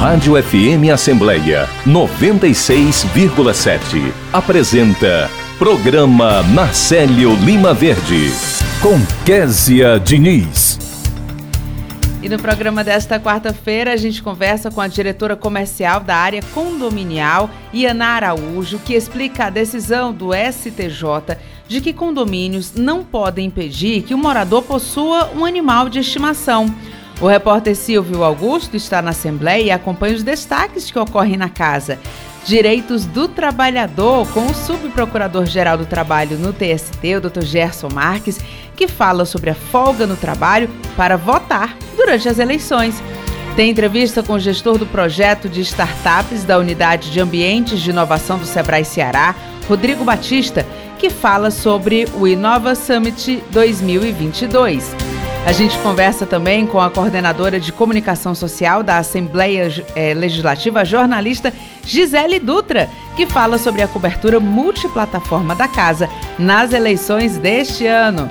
Rádio FM Assembleia 96,7 apresenta Programa Marcelo Lima Verde com Késia Diniz. E no programa desta quarta-feira a gente conversa com a diretora comercial da área condominial, Iana Araújo, que explica a decisão do STJ de que condomínios não podem impedir que o morador possua um animal de estimação. O repórter Silvio Augusto está na Assembleia e acompanha os destaques que ocorrem na casa. Direitos do Trabalhador, com o Subprocurador-Geral do Trabalho no TST, o Dr. Gerson Marques, que fala sobre a folga no trabalho para votar durante as eleições. Tem entrevista com o gestor do projeto de startups da Unidade de Ambientes de Inovação do Sebrae Ceará, Rodrigo Batista, que fala sobre o Inova Summit 2022. A gente conversa também com a coordenadora de comunicação social da Assembleia eh, Legislativa, jornalista Gisele Dutra, que fala sobre a cobertura multiplataforma da casa nas eleições deste ano.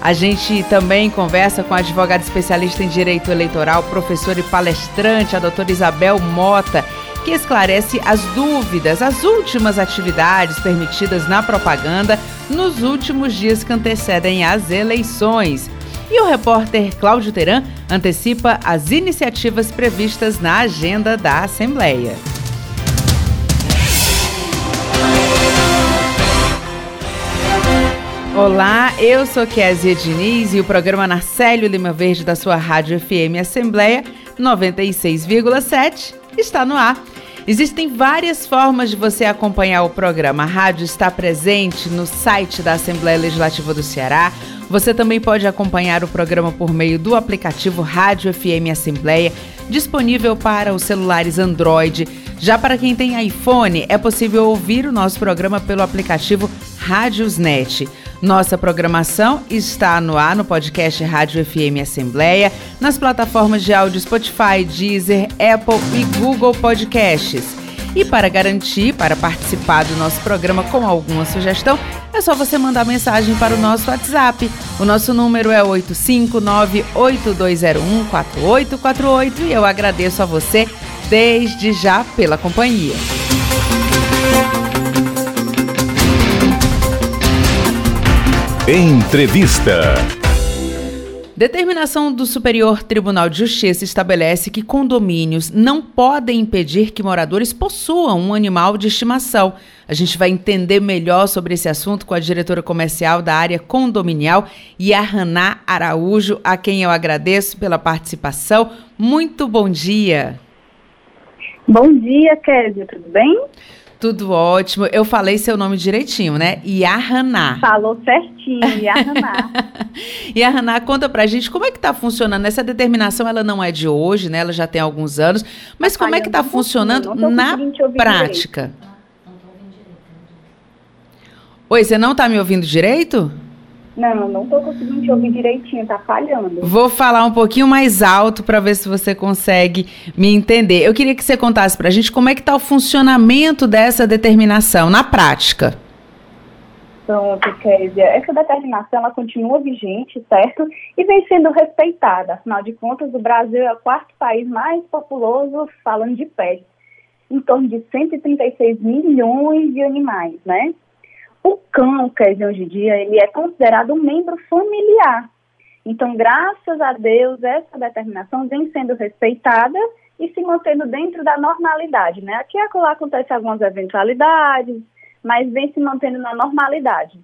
A gente também conversa com a advogada especialista em direito eleitoral, professora e palestrante, a doutora Isabel Mota, que esclarece as dúvidas, as últimas atividades permitidas na propaganda nos últimos dias que antecedem as eleições. E o repórter Cláudio Teran antecipa as iniciativas previstas na agenda da Assembleia. Olá, eu sou Kézia Diniz e o programa Narcélio Lima Verde da sua Rádio FM Assembleia 96,7 está no ar. Existem várias formas de você acompanhar o programa. A rádio está presente no site da Assembleia Legislativa do Ceará, você também pode acompanhar o programa por meio do aplicativo Rádio FM Assembleia, disponível para os celulares Android. Já para quem tem iPhone, é possível ouvir o nosso programa pelo aplicativo Rádiosnet. Nossa programação está no ar no podcast Rádio FM Assembleia, nas plataformas de áudio Spotify, Deezer, Apple e Google Podcasts. E para garantir, para participar do nosso programa com alguma sugestão, é só você mandar mensagem para o nosso WhatsApp. O nosso número é 859-8201-4848 e eu agradeço a você desde já pela companhia. Entrevista. Determinação do Superior Tribunal de Justiça estabelece que condomínios não podem impedir que moradores possuam um animal de estimação. A gente vai entender melhor sobre esse assunto com a diretora comercial da área condominial, Yahaná Araújo, a quem eu agradeço pela participação. Muito bom dia. Bom dia, Kézia, tudo bem? Tudo ótimo. Eu falei seu nome direitinho, né? Yahaná. Falou certinho, Yahaná. Yahaná, conta pra gente como é que tá funcionando. Essa determinação, ela não é de hoje, né? Ela já tem alguns anos. Mas como é que tá funcionando na prática? Direito. Oi, você não tá me ouvindo direito? Não, não estou conseguindo te ouvir direitinho, tá falhando. Vou falar um pouquinho mais alto para ver se você consegue me entender. Eu queria que você contasse para a gente como é que está o funcionamento dessa determinação na prática. Pronto, Kézia. Essa determinação ela continua vigente, certo? E vem sendo respeitada. Afinal de contas, o Brasil é o quarto país mais populoso falando de pets. Em torno de 136 milhões de animais, né? O cão, quer dizer, hoje em dia, ele é considerado um membro familiar. Então, graças a Deus, essa determinação vem sendo respeitada e se mantendo dentro da normalidade, né? Aqui e acolá acontecem algumas eventualidades, mas vem se mantendo na normalidade.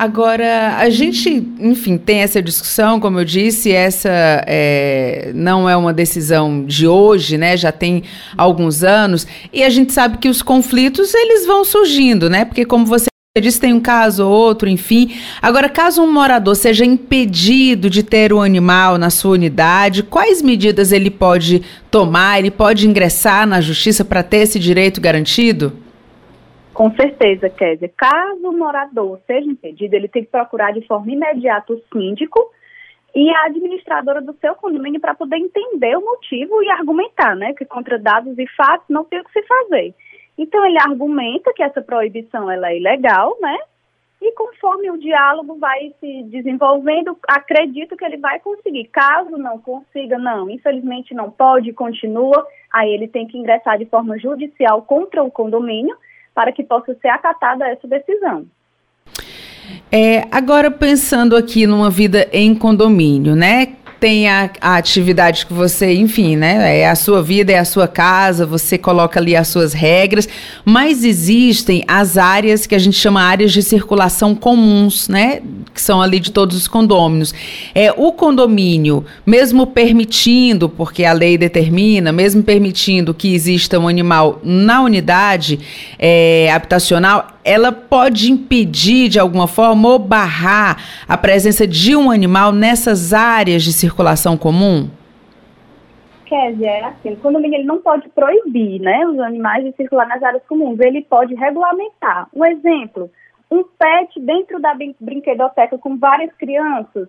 Agora, a gente, enfim, tem essa discussão, como eu disse, essa é, não é uma decisão de hoje, né? Já tem alguns anos, e a gente sabe que os conflitos eles vão surgindo, né? Porque como você disse, tem um caso ou outro, enfim. Agora, caso um morador seja impedido de ter o um animal na sua unidade, quais medidas ele pode tomar? Ele pode ingressar na justiça para ter esse direito garantido? Com certeza, Kézia. Caso o morador seja impedido, ele tem que procurar de forma imediata o síndico e a administradora do seu condomínio para poder entender o motivo e argumentar, né? Que contra dados e fatos não tem o que se fazer. Então ele argumenta que essa proibição ela é ilegal, né? e conforme o diálogo vai se desenvolvendo, acredito que ele vai conseguir. Caso não consiga, não, infelizmente não pode, continua, aí ele tem que ingressar de forma judicial contra o condomínio para que possa ser acatada essa decisão. É, agora pensando aqui numa vida em condomínio, né? Tem a, a, atividade que você, enfim, né? É a sua vida, é a sua casa, você coloca ali as suas regras, mas existem as áreas que a gente chama áreas de circulação comuns, né? Que são ali de todos os condôminos. É, o condomínio, mesmo permitindo, porque a lei determina, mesmo permitindo que exista um animal na unidade é, habitacional, ela pode impedir de alguma forma ou barrar a presença de um animal nessas áreas de circulação comum? Kézia, é assim, o condomínio ele não pode proibir né, os animais de circular nas áreas comuns, ele pode regulamentar. Um exemplo, um pet dentro da brinquedoteca com várias crianças,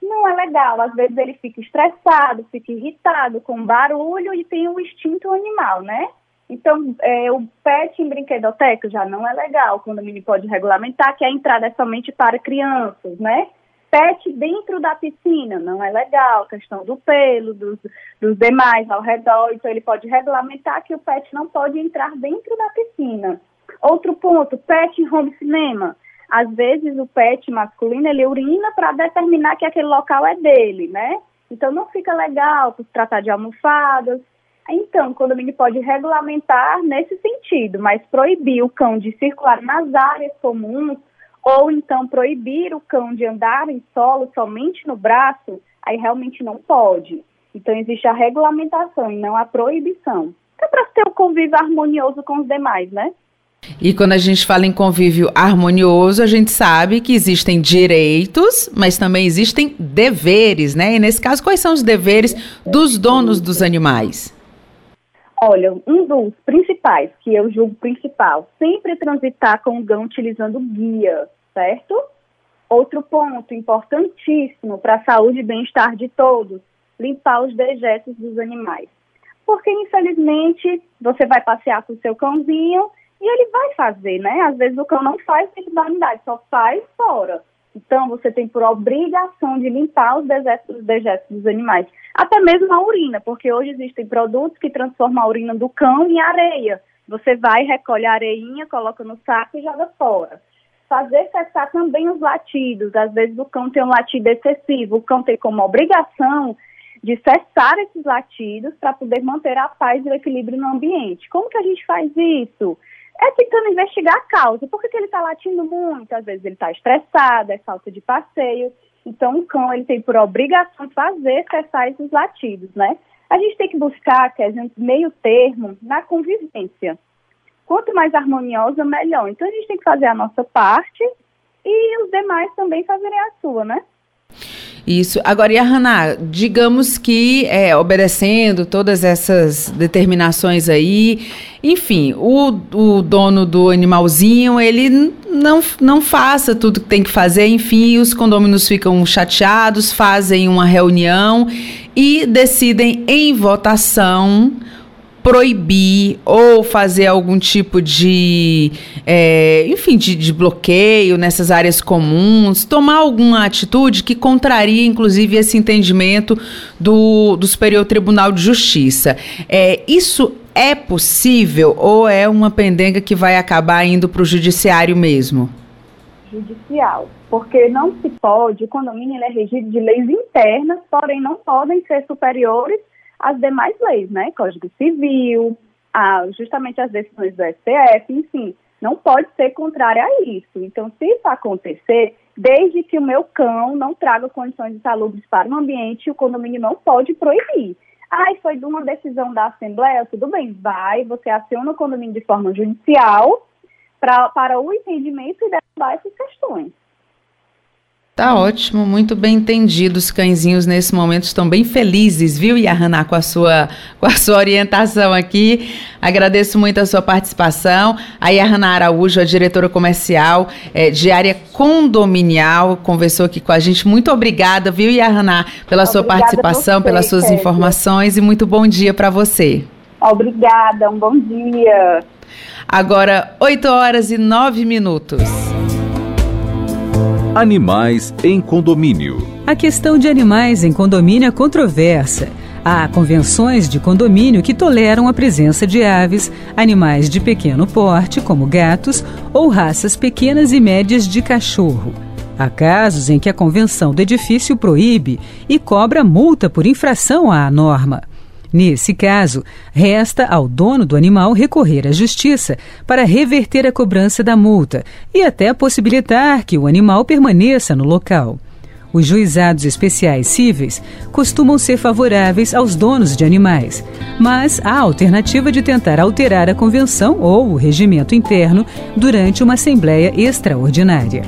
não é legal. Às vezes ele fica estressado, fica irritado com barulho e tem o instinto animal, né? Então, é, o pet em brinquedoteca já não é legal. O condomínio pode regulamentar que a entrada é somente para crianças, né? Pet dentro da piscina não é legal, questão do pelo, dos, dos demais ao redor. Então, ele pode regulamentar que o pet não pode entrar dentro da piscina. Outro ponto, pet em home cinema. Às vezes, o pet masculino, ele urina para determinar que aquele local é dele, né? Então, não fica legal por tratar de almofadas, então, o condomínio pode regulamentar nesse sentido, mas proibir o cão de circular nas áreas comuns ou então proibir o cão de andar em solo somente no braço, aí realmente não pode. Então, existe a regulamentação e não a proibição. É para ter o um convívio harmonioso com os demais, né? E quando a gente fala em convívio harmonioso, a gente sabe que existem direitos, mas também existem deveres, né? E nesse caso, quais são os deveres dos donos dos animais? Olha, um dos principais, que eu julgo principal, sempre transitar com o gão utilizando guia, certo? Outro ponto importantíssimo para a saúde e bem-estar de todos, limpar os dejetos dos animais. Porque, infelizmente, você vai passear com o seu cãozinho e ele vai fazer, né? Às vezes o cão não faz dentro da só faz fora. Então, você tem por obrigação de limpar os dejetos, os dejetos dos animais. Até mesmo a urina, porque hoje existem produtos que transformam a urina do cão em areia. Você vai, recolhe a areinha, coloca no saco e joga fora. Fazer cessar também os latidos. Às vezes o cão tem um latido excessivo. O cão tem como obrigação de cessar esses latidos para poder manter a paz e o equilíbrio no ambiente. Como que a gente faz isso? É tentando investigar a causa. Por que, ele está latindo muito? Às vezes ele está estressado, é falta de passeio. Então, o cão ele tem por obrigação fazer cessar esses latidos, né? A gente tem que buscar, que um meio termo na convivência. Quanto mais harmoniosa, melhor. Então, a gente tem que fazer a nossa parte e os demais também fazerem a sua, né? Isso. Agora, e a Haná, digamos que, é, obedecendo todas essas determinações aí, enfim, o, o dono do animalzinho, ele não, não faça tudo que tem que fazer, enfim, os condôminos ficam chateados, fazem uma reunião e decidem em votação proibir ou fazer algum tipo de, é, enfim, de, de, bloqueio nessas áreas comuns, tomar alguma atitude que contraria, inclusive, esse entendimento do, do Superior Tribunal de Justiça. É, isso é possível ou é uma pendenga que vai acabar indo para o judiciário mesmo? Judicial, porque não se pode, o condomínio é regido de leis internas, porém não podem ser superiores as demais leis, né? Código Civil, a, justamente as decisões do STF, enfim, não pode ser contrária a isso. Então, se isso acontecer, desde que o meu cão não traga condições insalubres para o ambiente, o condomínio não pode proibir. Ai, foi de uma decisão da Assembleia, tudo bem, vai, você aciona o condomínio de forma judicial pra, para o entendimento e derrubar essas questões. Tá ótimo, muito bem entendido. Os cãezinhos nesse momento estão bem felizes, viu, Yahana, com a sua, com a sua orientação aqui. Agradeço muito a sua participação. A Yahana Araújo, a diretora comercial é, de área condominial, conversou aqui com a gente. Muito obrigada, viu, Yahana, pela obrigada sua participação, você, pelas suas informações e muito bom dia para você. Obrigada, um bom dia. Agora, 8 horas e 9 minutos. Animais em condomínio. A questão de animais em condomínio é controversa. Há convenções de condomínio que toleram a presença de aves, animais de pequeno porte, como gatos, ou raças pequenas e médias de cachorro. Há casos em que a convenção do edifício proíbe e cobra multa por infração à norma. Nesse caso, resta ao dono do animal recorrer à justiça para reverter a cobrança da multa e até possibilitar que o animal permaneça no local. Os juizados especiais cíveis costumam ser favoráveis aos donos de animais, mas há a alternativa de tentar alterar a convenção ou o regimento interno durante uma assembleia extraordinária.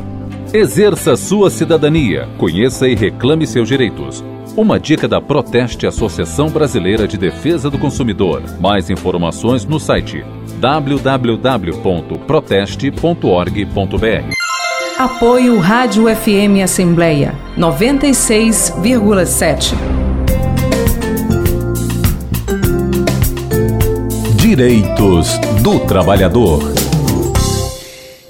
Exerça sua cidadania, conheça e reclame seus direitos. Uma dica da Proteste Associação Brasileira de Defesa do Consumidor. Mais informações no site www.proteste.org.br. Apoio Rádio FM Assembleia 96,7. Direitos do Trabalhador.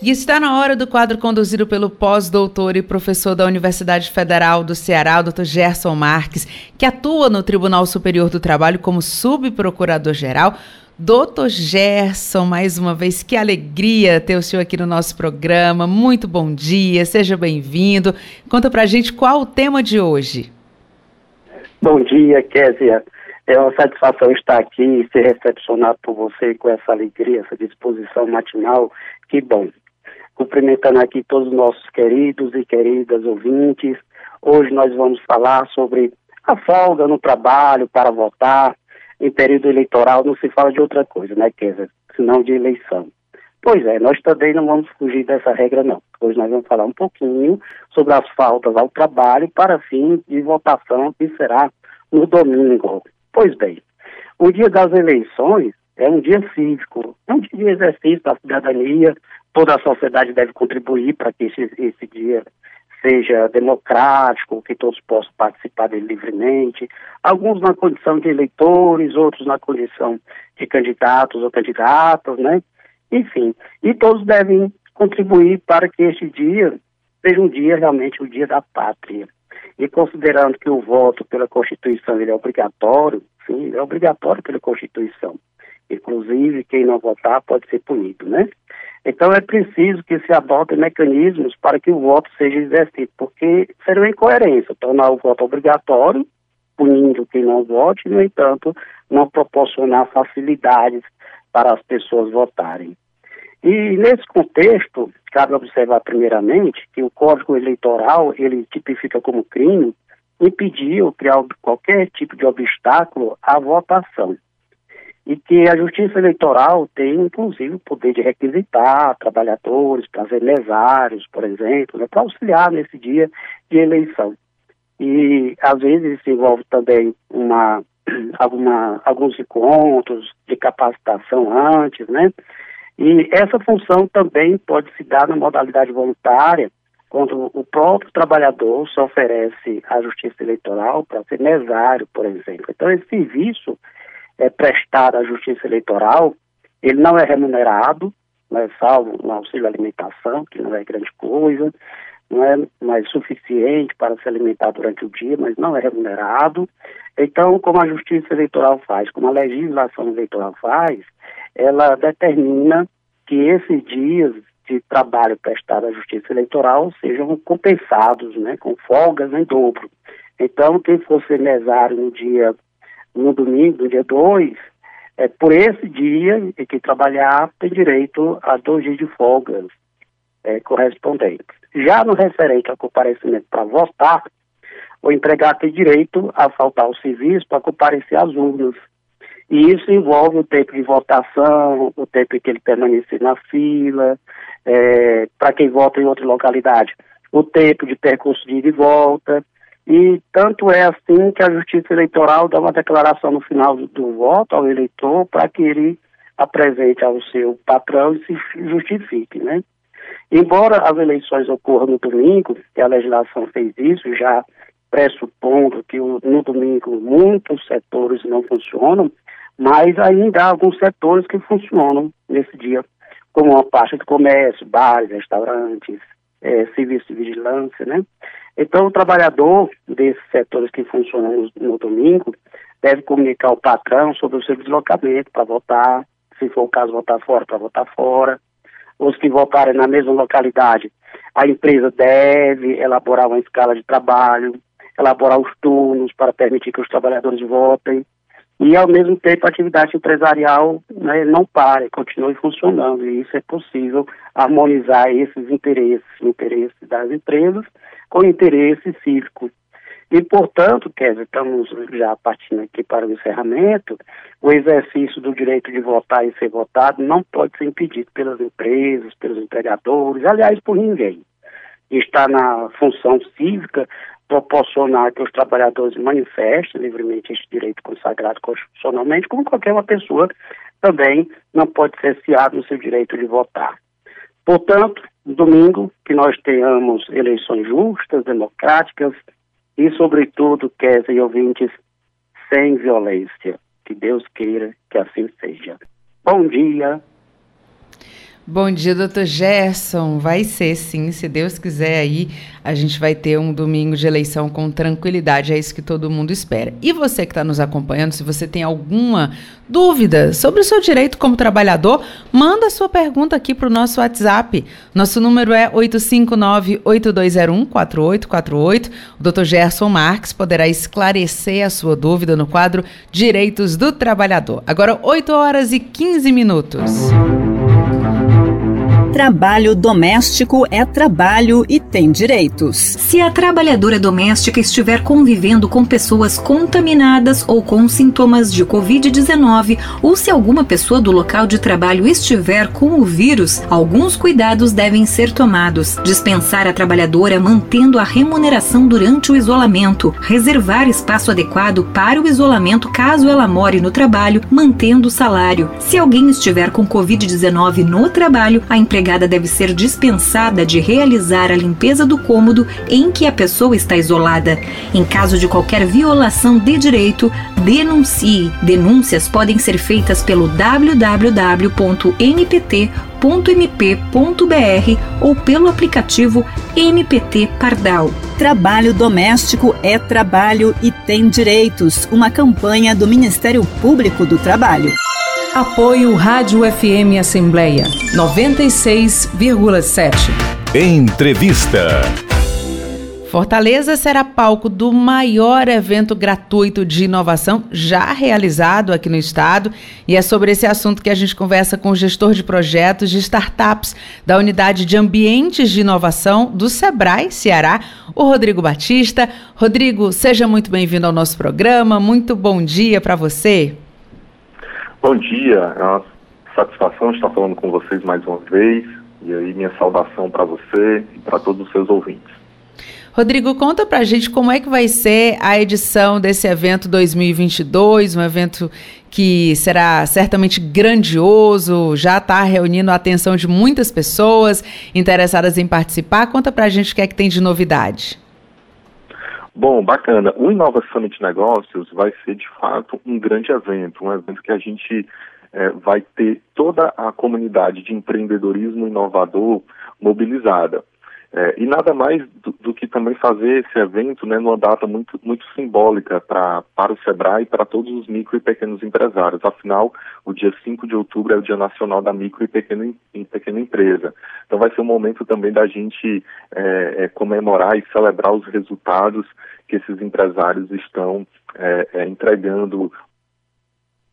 E está na hora do quadro conduzido pelo pós-doutor e professor da Universidade Federal do Ceará, o Dr. Gerson Marques, que atua no Tribunal Superior do Trabalho como subprocurador-geral. Doutor Gerson, mais uma vez, que alegria ter o senhor aqui no nosso programa. Muito bom dia, seja bem-vindo. Conta pra gente qual o tema de hoje. Bom dia, Késia. É uma satisfação estar aqui e ser recepcionado por você com essa alegria, essa disposição matinal. Que bom cumprimentando aqui todos os nossos queridos e queridas ouvintes. Hoje nós vamos falar sobre a folga no trabalho para votar. Em período eleitoral não se fala de outra coisa, né, Kézia? Senão de eleição. Pois é, nós também não vamos fugir dessa regra, não. Hoje nós vamos falar um pouquinho sobre as faltas ao trabalho para fim de votação que será no domingo. Pois bem, o dia das eleições é um dia cívico, é um dia de exercício da cidadania, toda a sociedade deve contribuir para que esse, esse dia seja democrático, que todos possam participar dele livremente, alguns na condição de eleitores, outros na condição de candidatos ou candidatas, né? Enfim, e todos devem contribuir para que este dia seja um dia realmente o dia da pátria. E considerando que o voto pela Constituição ele é obrigatório, sim, é obrigatório pela Constituição. Inclusive, quem não votar pode ser punido, né? Então é preciso que se adotem mecanismos para que o voto seja exercido, porque seria uma incoerência tornar o voto obrigatório, punindo quem não vote, e, no entanto, não proporcionar facilidades para as pessoas votarem. E nesse contexto, cabe observar primeiramente que o Código Eleitoral, ele tipifica como crime impedir ou criar qualquer tipo de obstáculo à votação e que a Justiça Eleitoral tem, inclusive, o poder de requisitar trabalhadores, trazer mesários, por exemplo, né, para auxiliar nesse dia de eleição. E, às vezes, isso envolve também uma, alguma, alguns encontros de capacitação antes, né? E essa função também pode se dar na modalidade voluntária, quando o próprio trabalhador se oferece à Justiça Eleitoral para ser mesário, por exemplo. Então, esse serviço é prestado à Justiça Eleitoral, ele não é remunerado, né, salvo no auxílio alimentação, que não é grande coisa, não é mais suficiente para se alimentar durante o dia, mas não é remunerado. Então, como a Justiça Eleitoral faz, como a legislação eleitoral faz, ela determina que esses dias de trabalho prestado à Justiça Eleitoral sejam compensados, né, com folgas em dobro. Então, quem for mesário no dia no domingo, dia 2, é, por esse dia em que trabalhar, tem direito a dois dias de folga é, correspondentes. Já no referente ao comparecimento para votar, o empregado tem direito a faltar ao serviço para comparecer às urnas. E isso envolve o tempo de votação, o tempo em que ele permanecer na fila, é, para quem vota em outra localidade, o tempo de percurso de ida e volta, e tanto é assim que a Justiça Eleitoral dá uma declaração no final do, do voto ao eleitor para que ele apresente ao seu patrão e se justifique, né? Embora as eleições ocorram no domingo, e a legislação fez isso, já pressupondo que o, no domingo muitos setores não funcionam, mas ainda há alguns setores que funcionam nesse dia, como uma parte do comércio, bares, restaurantes, é, serviço de vigilância, né? Então, o trabalhador desses setores que funcionam no, no domingo deve comunicar ao patrão sobre o seu deslocamento para votar, se for o caso, votar fora, para votar fora. Os que votarem na mesma localidade, a empresa deve elaborar uma escala de trabalho, elaborar os turnos para permitir que os trabalhadores votem e, ao mesmo tempo, a atividade empresarial né, não pare, continue funcionando. E isso é possível harmonizar esses interesses, interesses das empresas com o interesse cívico. E, portanto, Kevin, estamos já partindo aqui para o encerramento, o exercício do direito de votar e ser votado não pode ser impedido pelas empresas, pelos empregadores, aliás, por ninguém. Está na função cívica proporcionar que os trabalhadores manifestem livremente este direito consagrado constitucionalmente, como qualquer uma pessoa também não pode ser ciado no seu direito de votar. Portanto, domingo, que nós tenhamos eleições justas, democráticas e, sobretudo, quer e ouvintes, sem violência. Que Deus queira que assim seja. Bom dia. Bom dia, doutor Gerson. Vai ser sim, se Deus quiser aí, a gente vai ter um domingo de eleição com tranquilidade, é isso que todo mundo espera. E você que está nos acompanhando, se você tem alguma dúvida sobre o seu direito como trabalhador, manda sua pergunta aqui para o nosso WhatsApp. Nosso número é 859-8201-4848. O doutor Gerson Marques poderá esclarecer a sua dúvida no quadro Direitos do Trabalhador. Agora, 8 horas e 15 minutos. Trabalho doméstico é trabalho e tem direitos. Se a trabalhadora doméstica estiver convivendo com pessoas contaminadas ou com sintomas de Covid-19, ou se alguma pessoa do local de trabalho estiver com o vírus, alguns cuidados devem ser tomados. Dispensar a trabalhadora mantendo a remuneração durante o isolamento, reservar espaço adequado para o isolamento caso ela more no trabalho, mantendo o salário. Se alguém estiver com Covid-19 no trabalho, a empregada empregada deve ser dispensada de realizar a limpeza do cômodo em que a pessoa está isolada. Em caso de qualquer violação de direito, denuncie. Denúncias podem ser feitas pelo www.npt.mp.br ou pelo aplicativo MPT Pardal. Trabalho doméstico é trabalho e tem direitos. Uma campanha do Ministério Público do Trabalho. Apoio Rádio FM Assembleia 96,7. Entrevista. Fortaleza será palco do maior evento gratuito de inovação já realizado aqui no estado. E é sobre esse assunto que a gente conversa com o gestor de projetos de startups da Unidade de Ambientes de Inovação do Sebrae Ceará, o Rodrigo Batista. Rodrigo, seja muito bem-vindo ao nosso programa. Muito bom dia para você. Bom dia, é uma satisfação estar falando com vocês mais uma vez. E aí, minha saudação para você e para todos os seus ouvintes. Rodrigo, conta para a gente como é que vai ser a edição desse evento 2022, um evento que será certamente grandioso, já está reunindo a atenção de muitas pessoas interessadas em participar. Conta para a gente o que é que tem de novidade. Bom, bacana. O Inova Summit Negócios vai ser, de fato, um grande evento, um evento que a gente é, vai ter toda a comunidade de empreendedorismo inovador mobilizada. É, e nada mais do, do, que também fazer esse evento né, numa data muito, muito simbólica pra, para o SEBRAE e para todos os micro e pequenos empresários. Afinal, o dia 5 de outubro é o Dia Nacional da Micro e Pequena, e pequena Empresa. Então vai ser um momento também da gente é, é, comemorar e celebrar os resultados que esses empresários estão é, é, entregando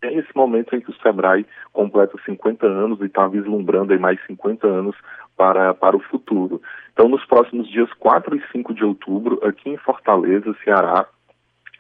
é esse momento em que o Sebrae completa 50 anos e está vislumbrando aí mais 50 anos para, para o futuro. Então, nos próximos dias 4 e 5 de outubro, aqui em Fortaleza, Ceará,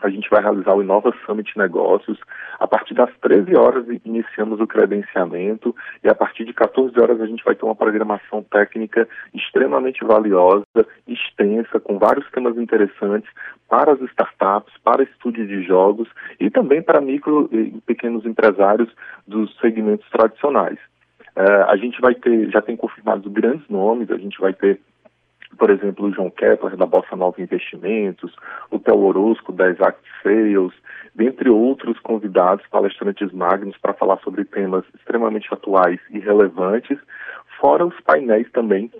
a gente vai realizar o Inova Summit Negócios. A partir das 13 horas iniciamos o credenciamento e a partir de 14 horas a gente vai ter uma programação técnica extremamente valiosa, extensa, com vários temas interessantes para as startups, para estúdio de jogos e também para micro e pequenos empresários dos segmentos tradicionais. Uh, a gente vai ter, já tem confirmados grandes nomes, a gente vai ter por exemplo, o João Kepler, da Bossa Nova Investimentos, o Theo Orozco, da Exact Sales, dentre outros convidados, palestrantes magnos, para falar sobre temas extremamente atuais e relevantes, fora os painéis também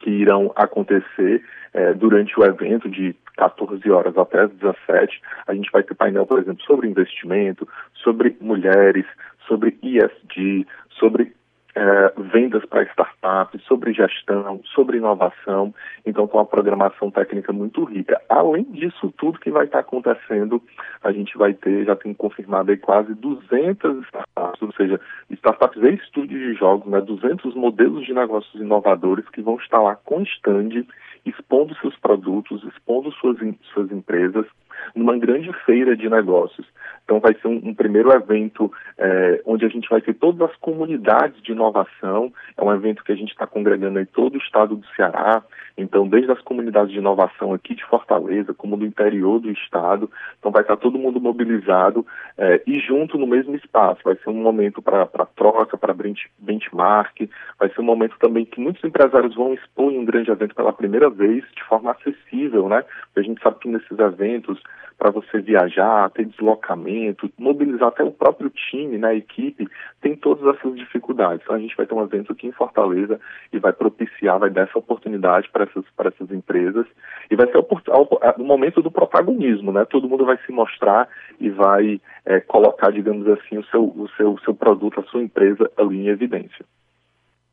que irão acontecer é, durante o evento de 14 horas até as 17. A gente vai ter painel, por exemplo, sobre investimento, sobre mulheres, sobre ISD, sobre é, vendas para startups, sobre gestão, sobre inovação. Então, com uma programação técnica muito rica. Além disso tudo que vai estar acontecendo, a gente vai ter, já tem confirmado aí quase 200 startups, ou seja, startups e estúdios de jogos, né, 200 modelos de negócios inovadores que vão estar lá com stand, expondo seus produtos, expondo suas, suas empresas numa grande feira de negócios. Então, vai ser um, um primeiro evento é, onde a gente vai ter todas as comunidades de inovação. É um evento que a gente está congregando em todo o estado do Ceará. Então, desde as comunidades de inovação aqui de Fortaleza, como do interior do estado. Então, vai estar todo mundo mobilizado é, e junto no mesmo espaço. Vai ser um momento para troca, para benchmark. Vai ser um momento também que muitos empresários vão expor em um grande evento pela primeira vez, de forma acessível, né? Porque a gente sabe que nesses eventos para você viajar, ter deslocamento, mobilizar até o próprio time, né, a equipe, tem todas essas dificuldades. Então a gente vai ter um evento aqui em Fortaleza e vai propiciar, vai dar essa oportunidade para essas, essas empresas e vai ser o, momento do protagonismo, né? Todo mundo vai se mostrar e vai é, colocar, digamos assim, o seu, o seu, o seu produto, a sua empresa ali em evidência.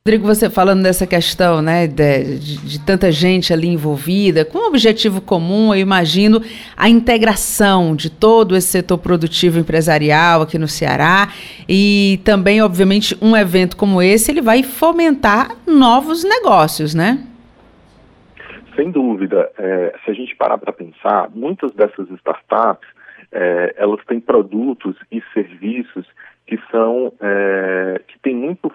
Rodrigo, você falando dessa questão, né, de, de, de, tanta gente ali envolvida, com um objetivo comum, eu imagino a integração de todo esse setor produtivo empresarial aqui no Ceará e também, obviamente, um evento como esse, ele vai fomentar novos negócios, né? Sem dúvida. É, se a gente parar para pensar, muitas dessas startups, é, elas têm produtos e serviços que são é, que tem muito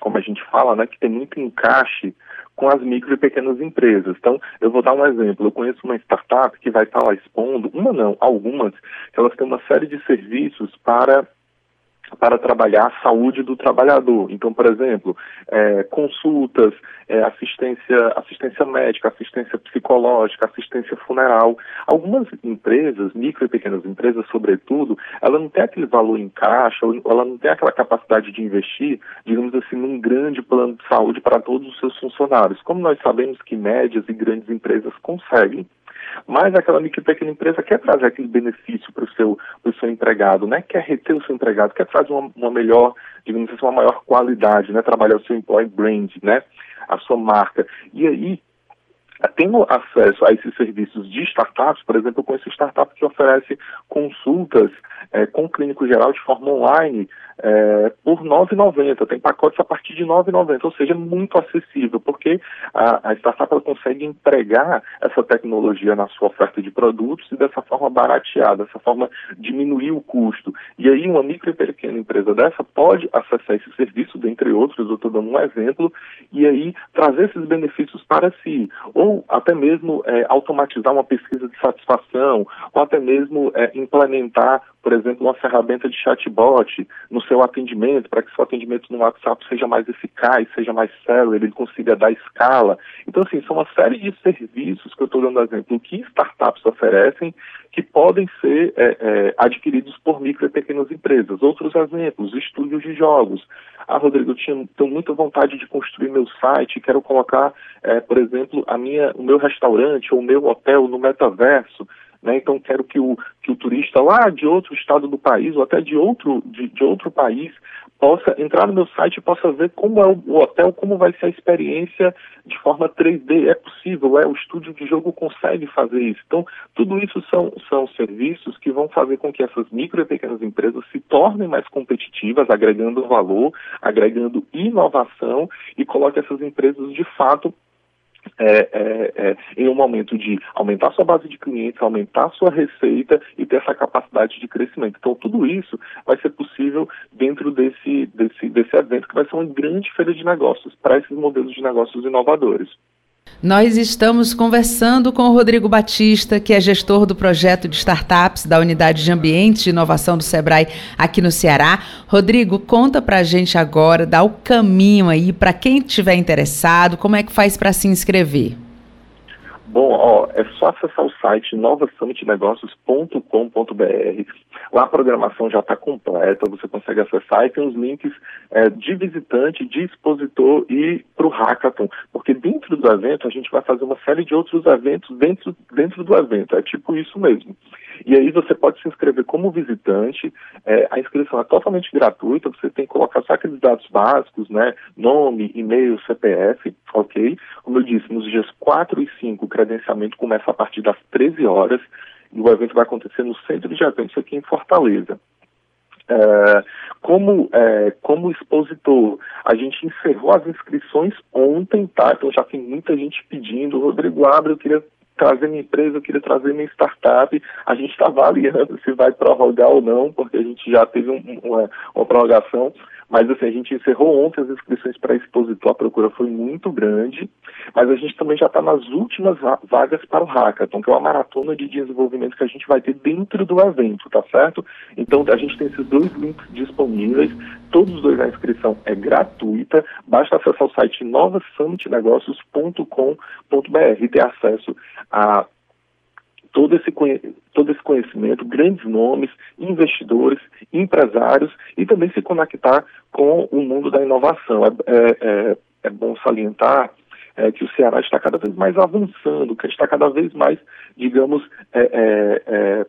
como a gente fala, né, que tem muito encaixe com as micro e pequenas empresas. Então, eu vou dar um exemplo. Eu conheço uma startup que vai estar lá expondo, uma não, algumas, elas têm uma série de serviços para para trabalhar a saúde do trabalhador. Então, por exemplo, é, consultas, é, assistência, assistência médica, assistência psicológica, assistência funeral. Algumas empresas, micro e pequenas empresas, sobretudo, ela não tem aquele valor em caixa, ela não tem aquela capacidade de investir, digamos assim, num grande plano de saúde para todos os seus funcionários. Como nós sabemos que médias e grandes empresas conseguem. Mas aquela micro e pequena empresa quer trazer aquele benefício para o seu, seu empregado, né? quer reter o seu empregado, quer trazer uma, uma melhor, digamos assim, uma maior qualidade, né? trabalhar o seu employee brand, né? a sua marca. E aí, tendo acesso a esses serviços de startups, por exemplo, eu conheço startup que oferece consultas é, com o clínico geral de forma online é, por R$ 9,90. Tem pacotes a partir de R$ 9,90, ou seja, muito acessível, porque a, a startup consegue empregar essa tecnologia na sua oferta de produtos e dessa forma baratear, dessa forma diminuir o custo. E aí uma micro e pequena empresa dessa pode acessar esse serviço, dentre outros, eu estou dando um exemplo, e aí trazer esses benefícios para si, ou até mesmo é, automatizar uma pesquisa de satisfação, ou até mesmo é, implementar, por exemplo, uma ferramenta de chatbot no seu atendimento, para que seu atendimento no WhatsApp seja mais eficaz, seja mais sério, ele consiga dar escala. Então, assim, são uma série de serviços que eu estou dando exemplo que startups oferecem que podem ser é, é, adquiridos por micro e pequenas empresas. Outros exemplos, estúdios de jogos. Ah, Rodrigo, eu tinha, tenho muita vontade de construir meu site, quero colocar, é, por exemplo, a minha, o meu restaurante ou o meu hotel no metaverso. Né? Então, quero que o, que o turista lá de outro estado do país ou até de outro, de, de outro país possa entrar no meu site e possa ver como é o hotel, como vai ser a experiência de forma 3D. É possível, é, o estúdio de jogo consegue fazer isso. Então, tudo isso são, são serviços que vão fazer com que essas micro e pequenas empresas se tornem mais competitivas, agregando valor, agregando inovação e coloque essas empresas de fato é, é, é, em um momento de aumentar sua base de clientes, aumentar sua receita e ter essa capacidade de crescimento. Então, tudo isso vai ser possível dentro desse, desse, desse evento, que vai ser uma grande feira de negócios para esses modelos de negócios inovadores. Nós estamos conversando com o Rodrigo Batista, que é gestor do projeto de startups da Unidade de Ambientes de Inovação do Sebrae aqui no Ceará. Rodrigo, conta para a gente agora, dá o caminho aí para quem estiver interessado, como é que faz para se inscrever? Bom, ó, é só acessar o site novasummitnegócios.com.br. Lá a programação já está completa, você consegue acessar e tem os links é, de visitante, de expositor e para o hackathon. Porque dentro do evento a gente vai fazer uma série de outros eventos dentro, dentro do evento. É tipo isso mesmo. E aí você pode se inscrever como visitante. É, a inscrição é totalmente gratuita, você tem que colocar só aqueles dados básicos, né? Nome, e-mail, CPF, ok? Como eu disse, nos dias 4 e 5 o credenciamento começa a partir das 13 horas e o evento vai acontecer no centro de eventos aqui em Fortaleza. É, como, é, como expositor, a gente encerrou as inscrições ontem, tá? Então já tem muita gente pedindo, Rodrigo Abre, eu queria trazer minha empresa, eu queria trazer minha startup. A gente está avaliando se vai prorrogar ou não, porque a gente já teve um, uma, uma prorrogação mas assim, a gente encerrou ontem as inscrições para expositor, a procura foi muito grande, mas a gente também já está nas últimas vagas para o Hackathon, que é uma maratona de desenvolvimento que a gente vai ter dentro do evento, tá certo? Então a gente tem esses dois links disponíveis, todos os dois a inscrição é gratuita, basta acessar o site novasummitnegócios.com.br e ter acesso a todo esse, todo esse conhecimento, grandes nomes, investidores, empresários e também se conectar com o mundo da inovação. É, é, é, é bom salientar é, que o Ceará está cada vez mais avançando, que está cada vez mais, digamos, é, é,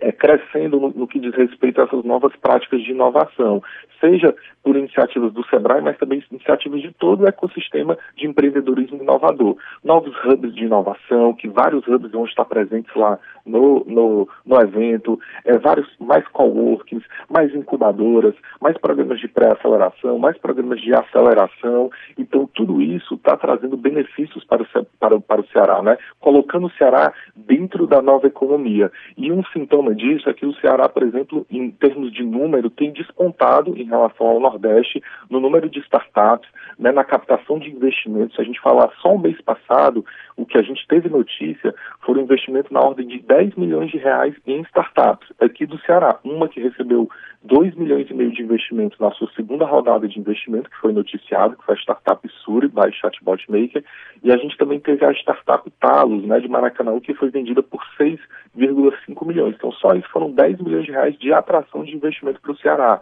é crescendo no, no, que diz respeito a essas novas práticas de inovação, seja por iniciativas do SEBRAE, mas também iniciativas de todo o ecossistema de empreendedorismo inovador. Novos hubs de inovação, que vários hubs vão estar presentes lá no, no, no evento, é, vários mais coworkings, mais incubadoras, mais programas de pré-aceleração, mais programas de aceleração. Então, tudo isso está trazendo benefícios para o, para, para o Ceará, né? colocando o Ceará dentro da nova economia. E um sintoma sintoma disso é que o Ceará, por exemplo, em termos de número, tem despontado em relação ao Nordeste no número de startups, né, na captação de investimentos. Se a gente falar só o mês passado, o que a gente teve notícia foram investimentos na ordem de 10 milhões de reais em startups aqui do Ceará. Uma que recebeu 2 milhões e meio de investimentos na sua segunda rodada de investimento, que foi noticiado, que foi a startup Suri, by Chatbot Maker, e a gente também teve a startup Talos, né, de Maracanã, que foi vendida por 6,5 milhões. Então, só isso foram 10 milhões de reais de atração de investimento para o Ceará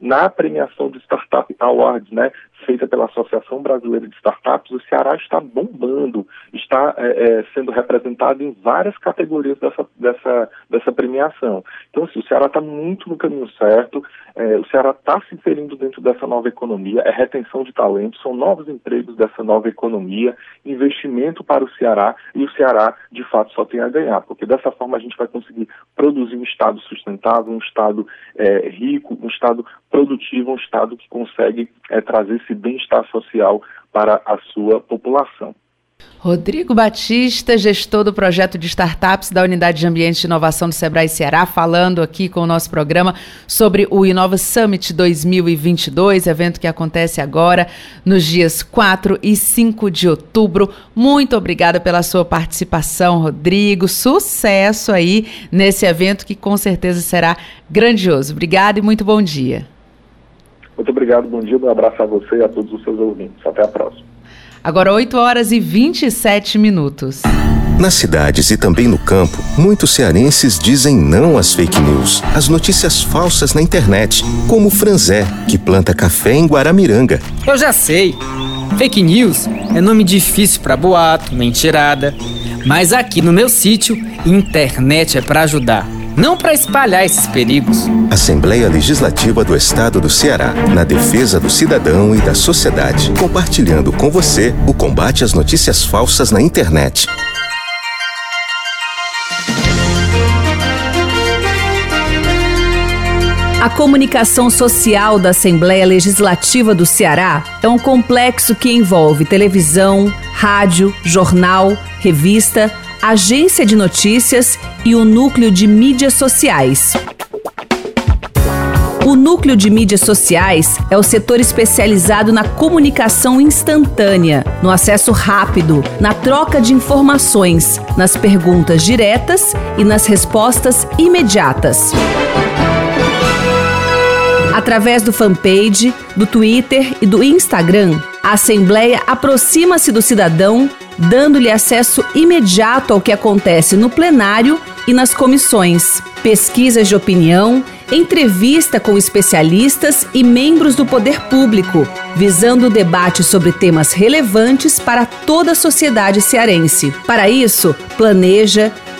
na premiação do Startup Awards, né, feita pela Associação Brasileira de Startups, o Ceará está bombando, está é, é, sendo representado em várias categorias dessa, dessa, dessa premiação. Então, assim, o Ceará está muito no caminho certo, é, o Ceará está se inserindo dentro dessa nova economia, é retenção de talentos, são novos empregos dessa nova economia, investimento para o Ceará, e o Ceará, de fato, só tem a ganhar, porque dessa forma a gente vai conseguir produzir um Estado sustentável, um Estado é, rico, um Estado produtivo, um Estado que consegue é, trazer esse bem-estar social para a sua população. Rodrigo Batista, gestor do projeto de startups da Unidade de Ambiente de Inovação do Sebrae Ceará, falando aqui com o nosso programa sobre o Inova Summit 2022, evento que acontece agora nos dias 4 e 5 de outubro. Muito obrigada pela sua participação, Rodrigo. Sucesso aí nesse evento que com certeza será grandioso. Obrigada e muito bom dia. Muito obrigado, bom dia, um abraço a você e a todos os seus ouvintes. Até a próxima. Agora 8 horas e 27 minutos. Nas cidades e também no campo, muitos cearenses dizem não às fake news, às notícias falsas na internet, como o Franzé, que planta café em Guaramiranga. Eu já sei. Fake news é nome difícil para boato, mentirada. Mas aqui no meu sítio, internet é para ajudar não para espalhar esses perigos. Assembleia Legislativa do Estado do Ceará, na defesa do cidadão e da sociedade, compartilhando com você o combate às notícias falsas na internet. A comunicação social da Assembleia Legislativa do Ceará é um complexo que envolve televisão, rádio, jornal, revista, agência de notícias e o núcleo de mídias sociais. O núcleo de mídias sociais é o setor especializado na comunicação instantânea, no acesso rápido, na troca de informações, nas perguntas diretas e nas respostas imediatas. Através do fanpage, do Twitter e do Instagram, a Assembleia aproxima-se do cidadão, dando-lhe acesso imediato ao que acontece no plenário e nas comissões, pesquisas de opinião, entrevista com especialistas e membros do poder público, visando o debate sobre temas relevantes para toda a sociedade cearense. Para isso, planeja,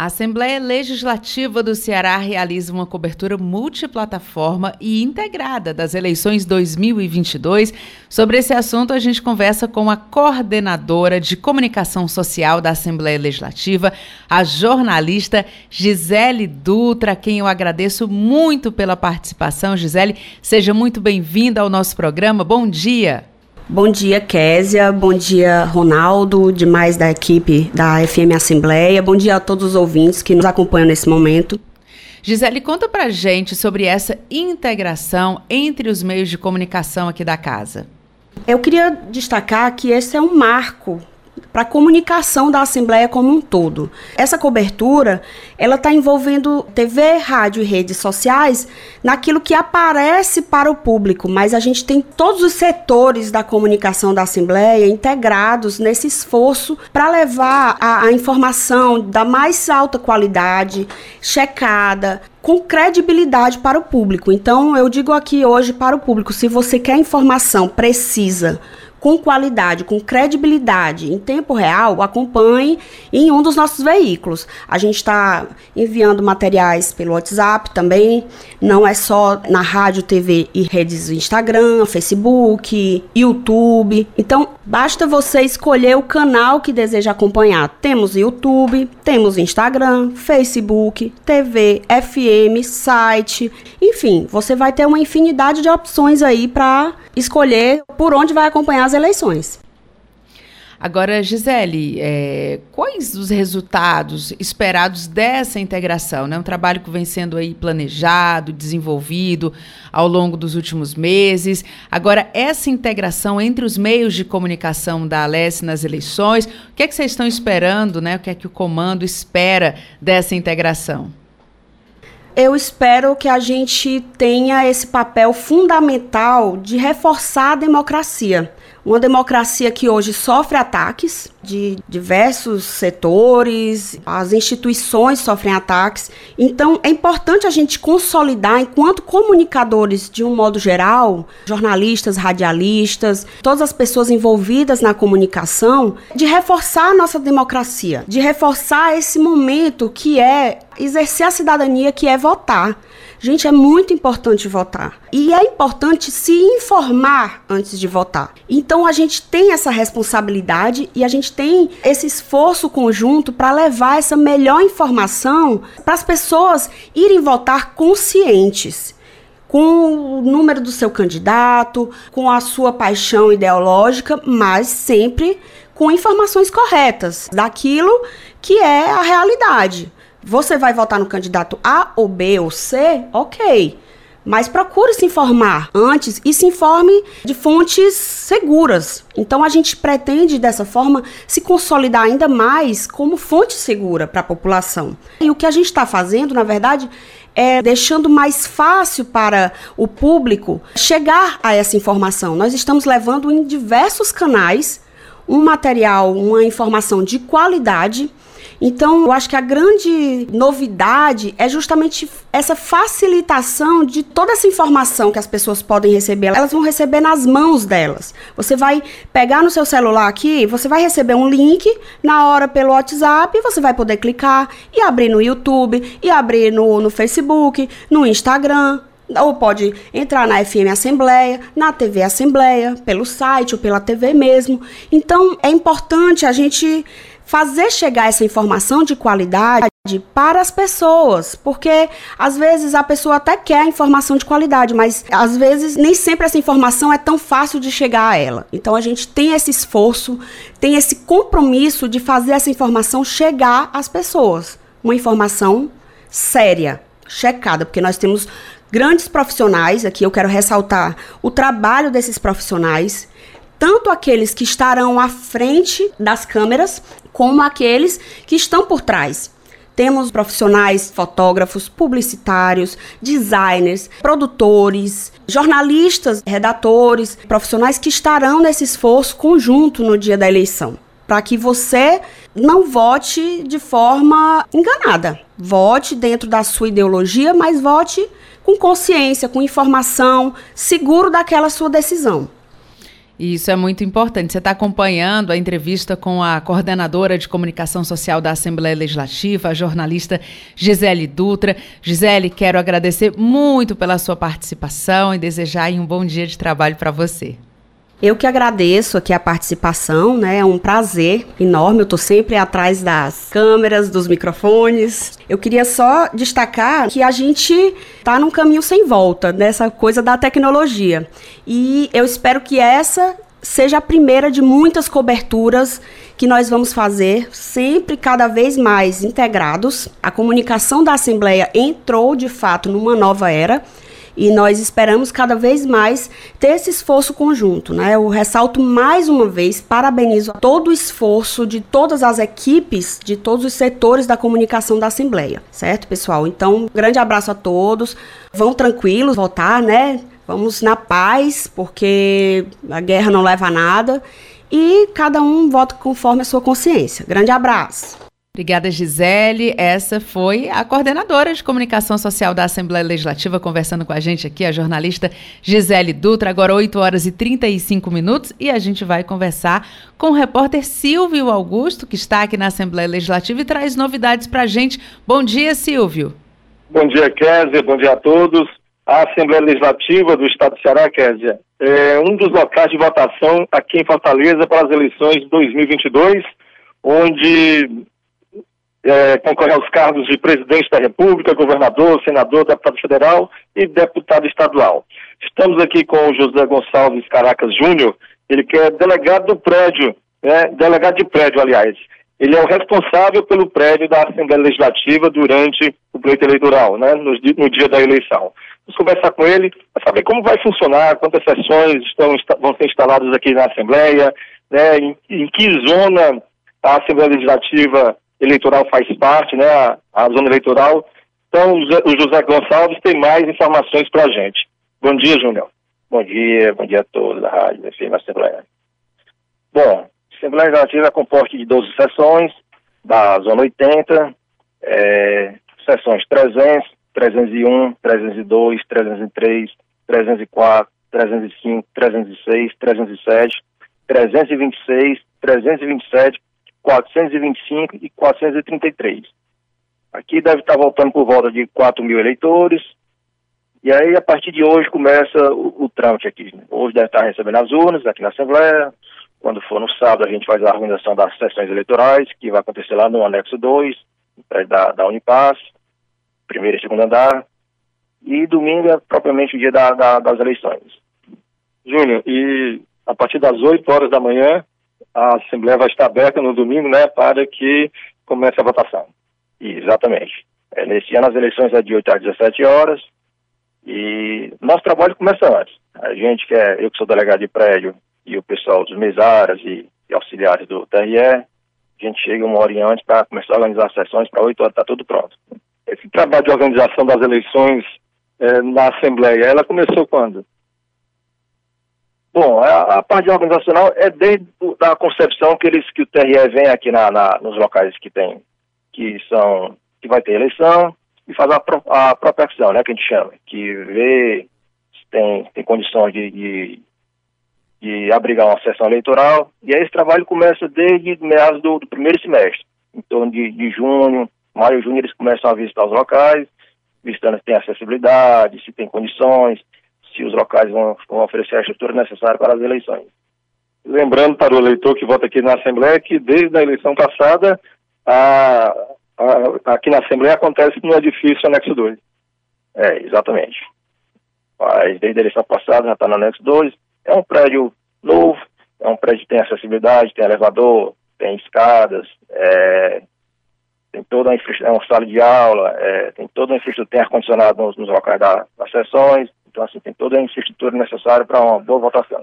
A Assembleia Legislativa do Ceará realiza uma cobertura multiplataforma e integrada das eleições 2022. Sobre esse assunto, a gente conversa com a coordenadora de comunicação social da Assembleia Legislativa, a jornalista Gisele Dutra, a quem eu agradeço muito pela participação. Gisele, seja muito bem-vinda ao nosso programa. Bom dia. Bom dia, Késia. Bom dia, Ronaldo, demais da equipe da FM Assembleia. Bom dia a todos os ouvintes que nos acompanham nesse momento. Gisele, conta pra gente sobre essa integração entre os meios de comunicação aqui da casa. Eu queria destacar que esse é um marco para a comunicação da Assembleia como um todo. Essa cobertura, ela está envolvendo TV, rádio e redes sociais naquilo que aparece para o público, mas a gente tem todos os setores da comunicação da Assembleia integrados nesse esforço para levar a, a informação da mais alta qualidade, checada, com credibilidade para o público. Então, eu digo aqui hoje para o público, se você quer informação precisa, com qualidade, com credibilidade, em tempo real, acompanhe em um dos nossos veículos. A gente está enviando materiais pelo WhatsApp também, não é só na rádio, TV e redes Instagram, Facebook, YouTube. Então, basta você escolher o canal que deseja acompanhar. Temos YouTube, temos Instagram, Facebook, TV, FM, site, enfim, você vai ter uma infinidade de opções aí para escolher por onde vai acompanhar as eleições. Agora, Gisele, é, quais os resultados esperados dessa integração? Né? Um trabalho que vem sendo aí planejado, desenvolvido ao longo dos últimos meses. Agora, essa integração entre os meios de comunicação da Alesse nas eleições, o que é que vocês estão esperando, né? O que é que o comando espera dessa integração? eu espero que a gente tenha esse papel fundamental de reforçar a democracia. Uma democracia que hoje sofre ataques de diversos setores, as instituições sofrem ataques. Então, é importante a gente consolidar, enquanto comunicadores de um modo geral, jornalistas, radialistas, todas as pessoas envolvidas na comunicação, de reforçar a nossa democracia, de reforçar esse momento que é exercer a cidadania, que é votar. Gente, é muito importante votar. E é importante se informar antes de votar. Então a gente tem essa responsabilidade e a gente tem esse esforço conjunto para levar essa melhor informação para as pessoas irem votar conscientes com o número do seu candidato, com a sua paixão ideológica, mas sempre com informações corretas daquilo que é a realidade. Você vai votar no candidato A ou B ou C? Ok. Mas procure se informar antes e se informe de fontes seguras. Então a gente pretende dessa forma se consolidar ainda mais como fonte segura para a população. E o que a gente está fazendo, na verdade, é deixando mais fácil para o público chegar a essa informação. Nós estamos levando em diversos canais um material, uma informação de qualidade então, eu acho que a grande novidade é justamente essa facilitação de toda essa informação que as pessoas podem receber. Elas vão receber nas mãos delas. Você vai pegar no seu celular aqui, você vai receber um link na hora pelo WhatsApp, você vai poder clicar e abrir no YouTube, e abrir no, no Facebook, no Instagram, ou pode entrar na FM Assembleia, na TV Assembleia, pelo site ou pela TV mesmo. Então, é importante a gente fazer chegar essa informação de qualidade para as pessoas, porque às vezes a pessoa até quer informação de qualidade, mas às vezes nem sempre essa informação é tão fácil de chegar a ela. Então a gente tem esse esforço, tem esse compromisso de fazer essa informação chegar às pessoas, uma informação séria, checada, porque nós temos grandes profissionais aqui, eu quero ressaltar o trabalho desses profissionais, tanto aqueles que estarão à frente das câmeras, como aqueles que estão por trás. Temos profissionais, fotógrafos, publicitários, designers, produtores, jornalistas, redatores, profissionais que estarão nesse esforço conjunto no dia da eleição, para que você não vote de forma enganada. Vote dentro da sua ideologia, mas vote com consciência, com informação, seguro daquela sua decisão. Isso é muito importante. Você está acompanhando a entrevista com a coordenadora de comunicação social da Assembleia Legislativa, a jornalista Gisele Dutra. Gisele, quero agradecer muito pela sua participação e desejar um bom dia de trabalho para você. Eu que agradeço aqui a participação, né? É um prazer enorme. Eu estou sempre atrás das câmeras, dos microfones. Eu queria só destacar que a gente está num caminho sem volta nessa coisa da tecnologia. E eu espero que essa seja a primeira de muitas coberturas que nós vamos fazer, sempre cada vez mais integrados. A comunicação da Assembleia entrou de fato numa nova era e nós esperamos cada vez mais ter esse esforço conjunto. Né? Eu ressalto mais uma vez, parabenizo todo o esforço de todas as equipes, de todos os setores da comunicação da Assembleia, certo, pessoal? Então, um grande abraço a todos. Vão tranquilos votar, né? Vamos na paz, porque a guerra não leva a nada. E cada um vota conforme a sua consciência. Grande abraço. Obrigada, Gisele. Essa foi a coordenadora de comunicação social da Assembleia Legislativa conversando com a gente aqui, a jornalista Gisele Dutra. Agora 8 horas e 35 minutos e a gente vai conversar com o repórter Silvio Augusto, que está aqui na Assembleia Legislativa e traz novidades para a gente. Bom dia, Silvio. Bom dia, Kézia. Bom dia a todos. A Assembleia Legislativa do Estado do Ceará, Kézia, é um dos locais de votação aqui em Fortaleza para as eleições de 2022, onde é, concorre aos cargos de presidente da República, governador, senador, deputado federal e deputado estadual. Estamos aqui com o José Gonçalves Caracas Júnior, ele que é delegado do prédio, né, delegado de prédio, aliás. Ele é o responsável pelo prédio da Assembleia Legislativa durante o pleito eleitoral, né, no, no dia da eleição. Vamos conversar com ele para saber como vai funcionar, quantas sessões estão, vão ser instaladas aqui na Assembleia, né, em, em que zona a Assembleia Legislativa eleitoral faz parte, né, a, a zona eleitoral. Então, o José Gonçalves tem mais informações para a gente. Bom dia, Júnior. Bom dia, bom dia a todos da Rádio FM Assembleia. Bom, a Assembleia Legislativa é composta de 12 sessões, da Zona 80, é, sessões 300, 301, 302, 303, 304, 305, 306, 307, 326, 327, 425 e 433. Aqui deve estar voltando por volta de 4 mil eleitores. E aí, a partir de hoje, começa o, o trâmite aqui. Hoje deve estar recebendo as urnas aqui na Assembleia. Quando for no sábado, a gente faz a organização das sessões eleitorais, que vai acontecer lá no anexo 2, da, da Unipass, primeiro e segundo andar. E domingo é propriamente o dia da, da, das eleições. Júnior, e a partir das 8 horas da manhã, a Assembleia vai estar aberta no domingo, né, para que comece a votação. Exatamente. É, nesse ano as eleições é de 8 às 17 horas e nosso trabalho começa antes. A gente que é, eu que sou delegado de prédio e o pessoal dos mesárias e, e auxiliares do TRE, a gente chega uma hora antes para começar a organizar as sessões, para 8 horas está tudo pronto. Esse trabalho de organização das eleições é, na Assembleia, ela começou quando? Bom, a, a, parte organizacional é desde a concepção que eles que o TRE vem aqui na, na, nos locais que tem, que são que vai ter eleição e faz a, pro, a né, que a gente chama, que vê se tem, tem condições de, de, de, abrigar uma sessão eleitoral. E aí esse trabalho começa desde meados do, do primeiro semestre, em torno de, de junho, maio, junho, eles começam a visitar os locais, visitando se tem acessibilidade, se tem condições, se os locais vão, vão oferecer a estrutura necessária para as eleições. Lembrando para o eleitor que vota aqui na Assembleia que desde a eleição passada a, aqui na Assembleia acontece no edifício anexo 2. É, exatamente. Mas desde a eleição passada já está no anexo 2. É um prédio novo, é um prédio que tem acessibilidade, tem elevador, tem escadas, é, tem toda a infraestrutura, é uma sala de aula, é, tem toda a infraestrutura, tem ar-condicionado nos, nos, locais da, das sessões, então assim, tem toda a infraestrutura necessária para uma boa votação.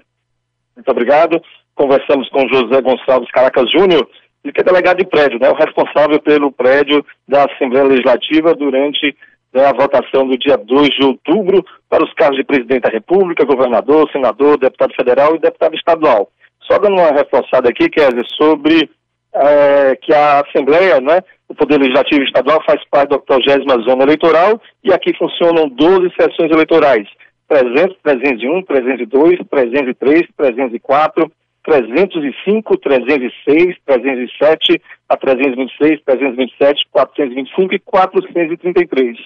Muito obrigado. Conversamos com José Gonçalves Caracas Júnior, que é delegado de prédio, né, o responsável pelo prédio da Assembleia Legislativa durante né, a votação do dia 2 de outubro para os cargos de presidente da República, governador, senador, deputado federal e deputado estadual. Só dando uma reforçada aqui, Kézia, sobre é, que a Assembleia, né, o Poder Legislativo Estadual faz parte da 80 Zona Eleitoral e aqui funcionam 12 sessões eleitorais. 300, 301, 302, 303, 304, 305, 306, 307, a 326, 327, 425 e 433.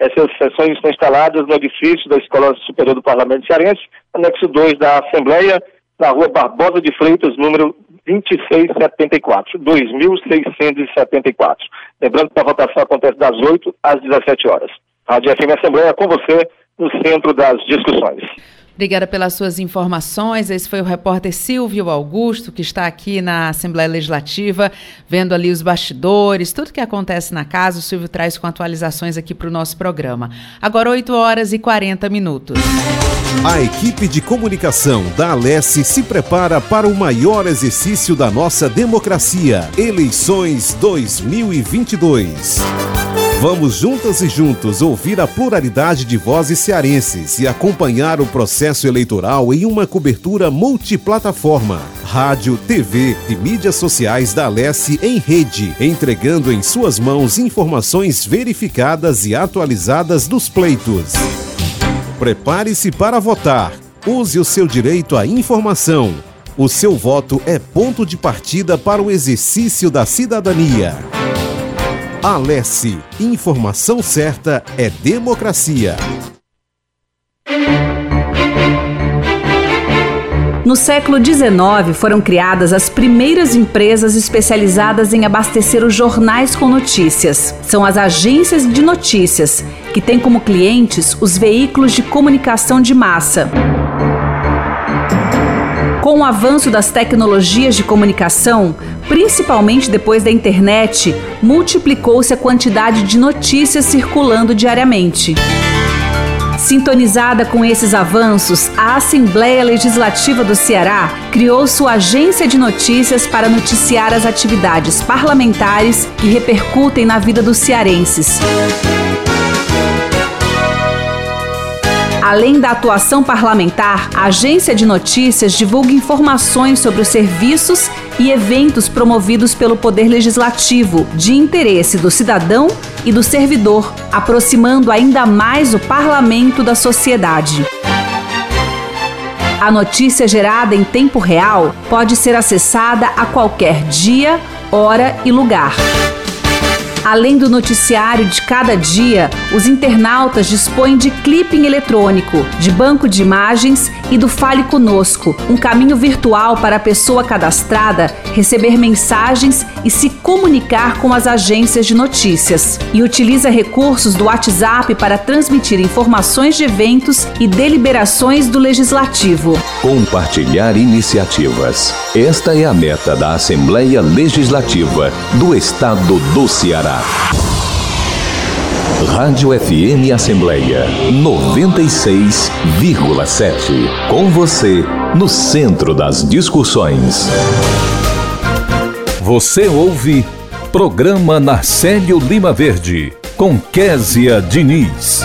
Essas sessões estão instaladas no edifício da Escola Superior do Parlamento Cearense, anexo 2 da Assembleia, na rua Barbosa de Freitas, número 2674, 2674. Lembrando que a votação acontece das 8 às 17 horas. Rádio FM Assembleia com você no centro das discussões. Obrigada pelas suas informações. Esse foi o repórter Silvio Augusto, que está aqui na Assembleia Legislativa, vendo ali os bastidores, tudo que acontece na casa. O Silvio traz com atualizações aqui para o nosso programa. Agora, 8 horas e 40 minutos. A equipe de comunicação da Alesse se prepara para o maior exercício da nossa democracia: Eleições 2022. Vamos juntas e juntos ouvir a pluralidade de vozes cearenses e acompanhar o processo eleitoral em uma cobertura multiplataforma. Rádio, TV e mídias sociais da Alesse em rede, entregando em suas mãos informações verificadas e atualizadas dos pleitos. Prepare-se para votar. Use o seu direito à informação. O seu voto é ponto de partida para o exercício da cidadania. Alesse. Informação certa é democracia. No século XIX foram criadas as primeiras empresas especializadas em abastecer os jornais com notícias. São as agências de notícias, que têm como clientes os veículos de comunicação de massa. Com o avanço das tecnologias de comunicação, principalmente depois da internet, multiplicou-se a quantidade de notícias circulando diariamente. Sintonizada com esses avanços, a Assembleia Legislativa do Ceará criou sua agência de notícias para noticiar as atividades parlamentares que repercutem na vida dos cearenses. Além da atuação parlamentar, a agência de notícias divulga informações sobre os serviços e eventos promovidos pelo Poder Legislativo, de interesse do cidadão e do servidor, aproximando ainda mais o parlamento da sociedade. A notícia gerada em tempo real pode ser acessada a qualquer dia, hora e lugar. Além do noticiário de cada dia, os internautas dispõem de clipping eletrônico, de banco de imagens e do Fale Conosco, um caminho virtual para a pessoa cadastrada receber mensagens e se comunicar com as agências de notícias. E utiliza recursos do WhatsApp para transmitir informações de eventos e deliberações do Legislativo. Compartilhar iniciativas. Esta é a meta da Assembleia Legislativa do Estado do Ceará. Rádio FM Assembleia 96,7. Com você, no centro das discussões. Você ouve Programa Narcélio Lima Verde, com Késia Diniz.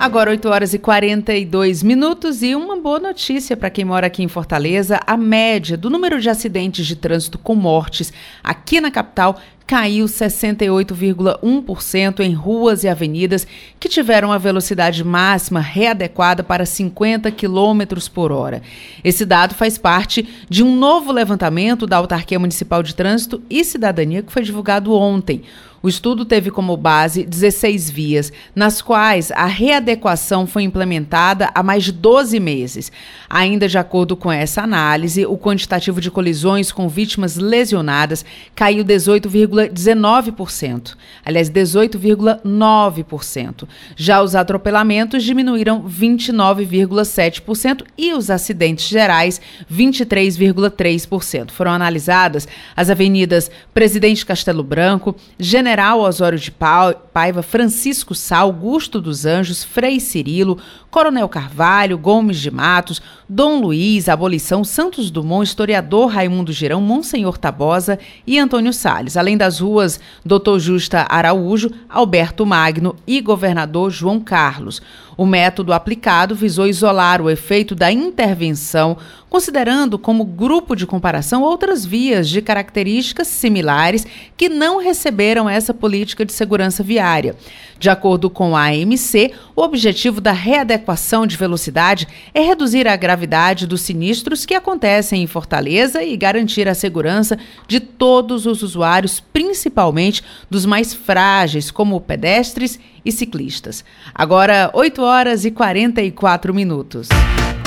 Agora 8 horas e 42 minutos e uma boa notícia para quem mora aqui em Fortaleza. A média do número de acidentes de trânsito com mortes aqui na capital caiu 68,1% em ruas e avenidas que tiveram a velocidade máxima readequada para 50 km por hora. Esse dado faz parte de um novo levantamento da Autarquia Municipal de Trânsito e Cidadania que foi divulgado ontem. O estudo teve como base 16 vias, nas quais a readequação foi implementada há mais de 12 meses. Ainda de acordo com essa análise, o quantitativo de colisões com vítimas lesionadas caiu 18,5 18,19%. Aliás, 18,9%. Já os atropelamentos diminuíram 29,7% e os acidentes gerais 23,3%. Foram analisadas as avenidas Presidente Castelo Branco, General Osório de Paiva, Francisco Sá, Augusto dos Anjos, Frei Cirilo, Coronel Carvalho, Gomes de Matos, Dom Luiz, Abolição, Santos Dumont, historiador Raimundo Girão, Monsenhor Tabosa e Antônio Salles, além das ruas Doutor Justa Araújo, Alberto Magno e Governador João Carlos. O método aplicado visou isolar o efeito da intervenção, considerando como grupo de comparação outras vias de características similares que não receberam essa política de segurança viária. De acordo com a AMC, o objetivo da readequação de velocidade é reduzir a gravidade dos sinistros que acontecem em Fortaleza e garantir a segurança de todos os usuários, principalmente dos mais frágeis, como pedestres e ciclistas. Agora, 8 horas e 44 minutos.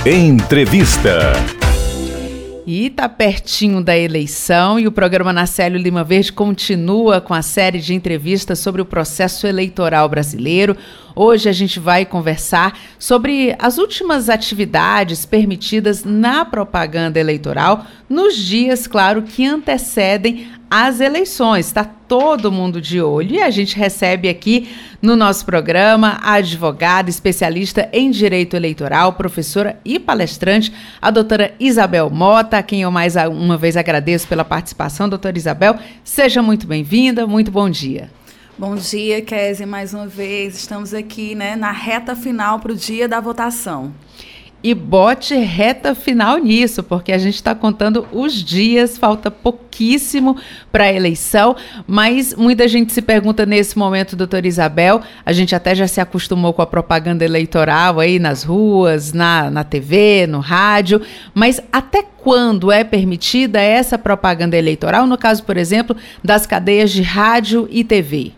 Entrevista. E está pertinho da eleição e o programa Nacélio Lima Verde continua com a série de entrevistas sobre o processo eleitoral brasileiro. Hoje a gente vai conversar sobre as últimas atividades permitidas na propaganda eleitoral nos dias, claro, que antecedem as eleições. Está todo mundo de olho e a gente recebe aqui no nosso programa a advogada especialista em direito eleitoral, professora e palestrante, a doutora Isabel Mota, a quem eu mais uma vez agradeço pela participação. Doutora Isabel, seja muito bem-vinda, muito bom dia. Bom dia, Kézia, mais uma vez. Estamos aqui né, na reta final para o dia da votação. E bote reta final nisso, porque a gente está contando os dias, falta pouquíssimo para a eleição, mas muita gente se pergunta nesse momento, doutora Isabel, a gente até já se acostumou com a propaganda eleitoral aí nas ruas, na, na TV, no rádio, mas até quando é permitida essa propaganda eleitoral, no caso, por exemplo, das cadeias de rádio e TV?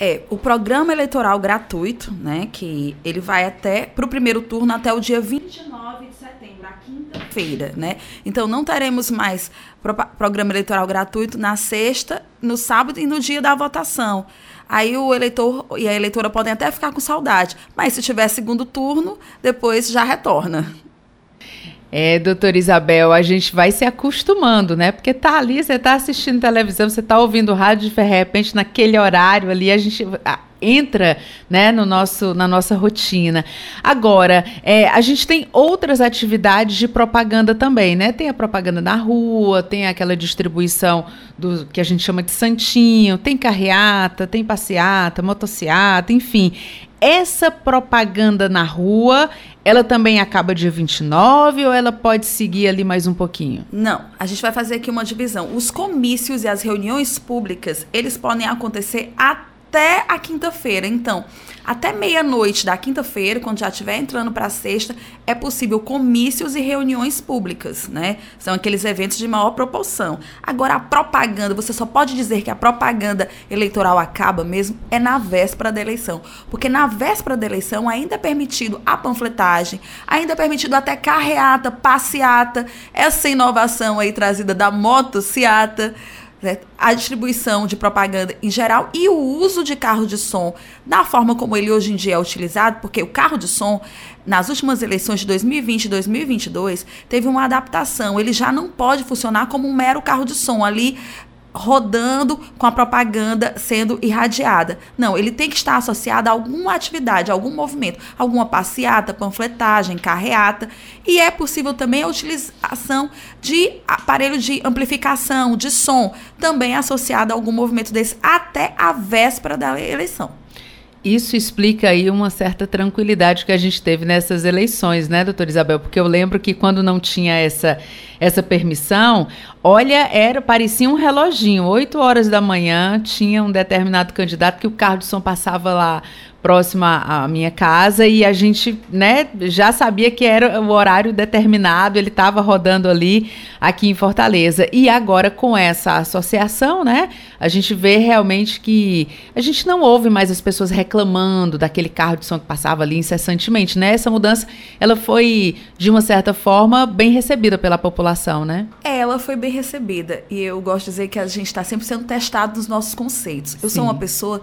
É, o programa eleitoral gratuito, né, que ele vai até para o primeiro turno até o dia 29 de setembro, a quinta-feira, né? Então não teremos mais pro programa eleitoral gratuito na sexta, no sábado e no dia da votação. Aí o eleitor e a eleitora podem até ficar com saudade, mas se tiver segundo turno, depois já retorna. É, doutora Isabel, a gente vai se acostumando, né? Porque tá ali, você tá assistindo televisão, você tá ouvindo rádio, de repente, naquele horário ali, a gente entra né, no nosso, na nossa rotina. Agora, é, a gente tem outras atividades de propaganda também, né? Tem a propaganda na rua, tem aquela distribuição do que a gente chama de santinho, tem carreata, tem passeata, motociata, enfim. Essa propaganda na rua, ela também acaba dia 29 ou ela pode seguir ali mais um pouquinho? Não, a gente vai fazer aqui uma divisão. Os comícios e as reuniões públicas, eles podem acontecer até a quinta-feira. Então, até meia-noite da quinta-feira, quando já estiver entrando para sexta, é possível comícios e reuniões públicas, né? São aqueles eventos de maior proporção. Agora, a propaganda, você só pode dizer que a propaganda eleitoral acaba mesmo é na véspera da eleição. Porque na véspera da eleição ainda é permitido a panfletagem, ainda é permitido até carreata, passeata, essa inovação aí trazida da motociata né, a distribuição de propaganda em geral e o uso de carro de som da forma como ele hoje em dia é utilizado, porque o carro de som, nas últimas eleições de 2020 e 2022, teve uma adaptação. Ele já não pode funcionar como um mero carro de som ali rodando com a propaganda sendo irradiada. Não, ele tem que estar associado a alguma atividade, a algum movimento, alguma passeata, panfletagem, carreata. E é possível também a utilização de aparelho de amplificação, de som, também associado a algum movimento desse até a véspera da eleição. Isso explica aí uma certa tranquilidade que a gente teve nessas eleições, né, doutora Isabel? Porque eu lembro que quando não tinha essa, essa permissão, olha, era parecia um reloginho. Oito horas da manhã tinha um determinado candidato que o som passava lá próxima à minha casa e a gente, né, já sabia que era o horário determinado, ele estava rodando ali aqui em Fortaleza. E agora com essa associação, né, a gente vê realmente que a gente não ouve mais as pessoas reclamando daquele carro de som que passava ali incessantemente, né? Essa mudança, ela foi de uma certa forma bem recebida pela população, né? É, ela foi bem recebida e eu gosto de dizer que a gente está sempre sendo testado nos nossos conceitos. Eu Sim. sou uma pessoa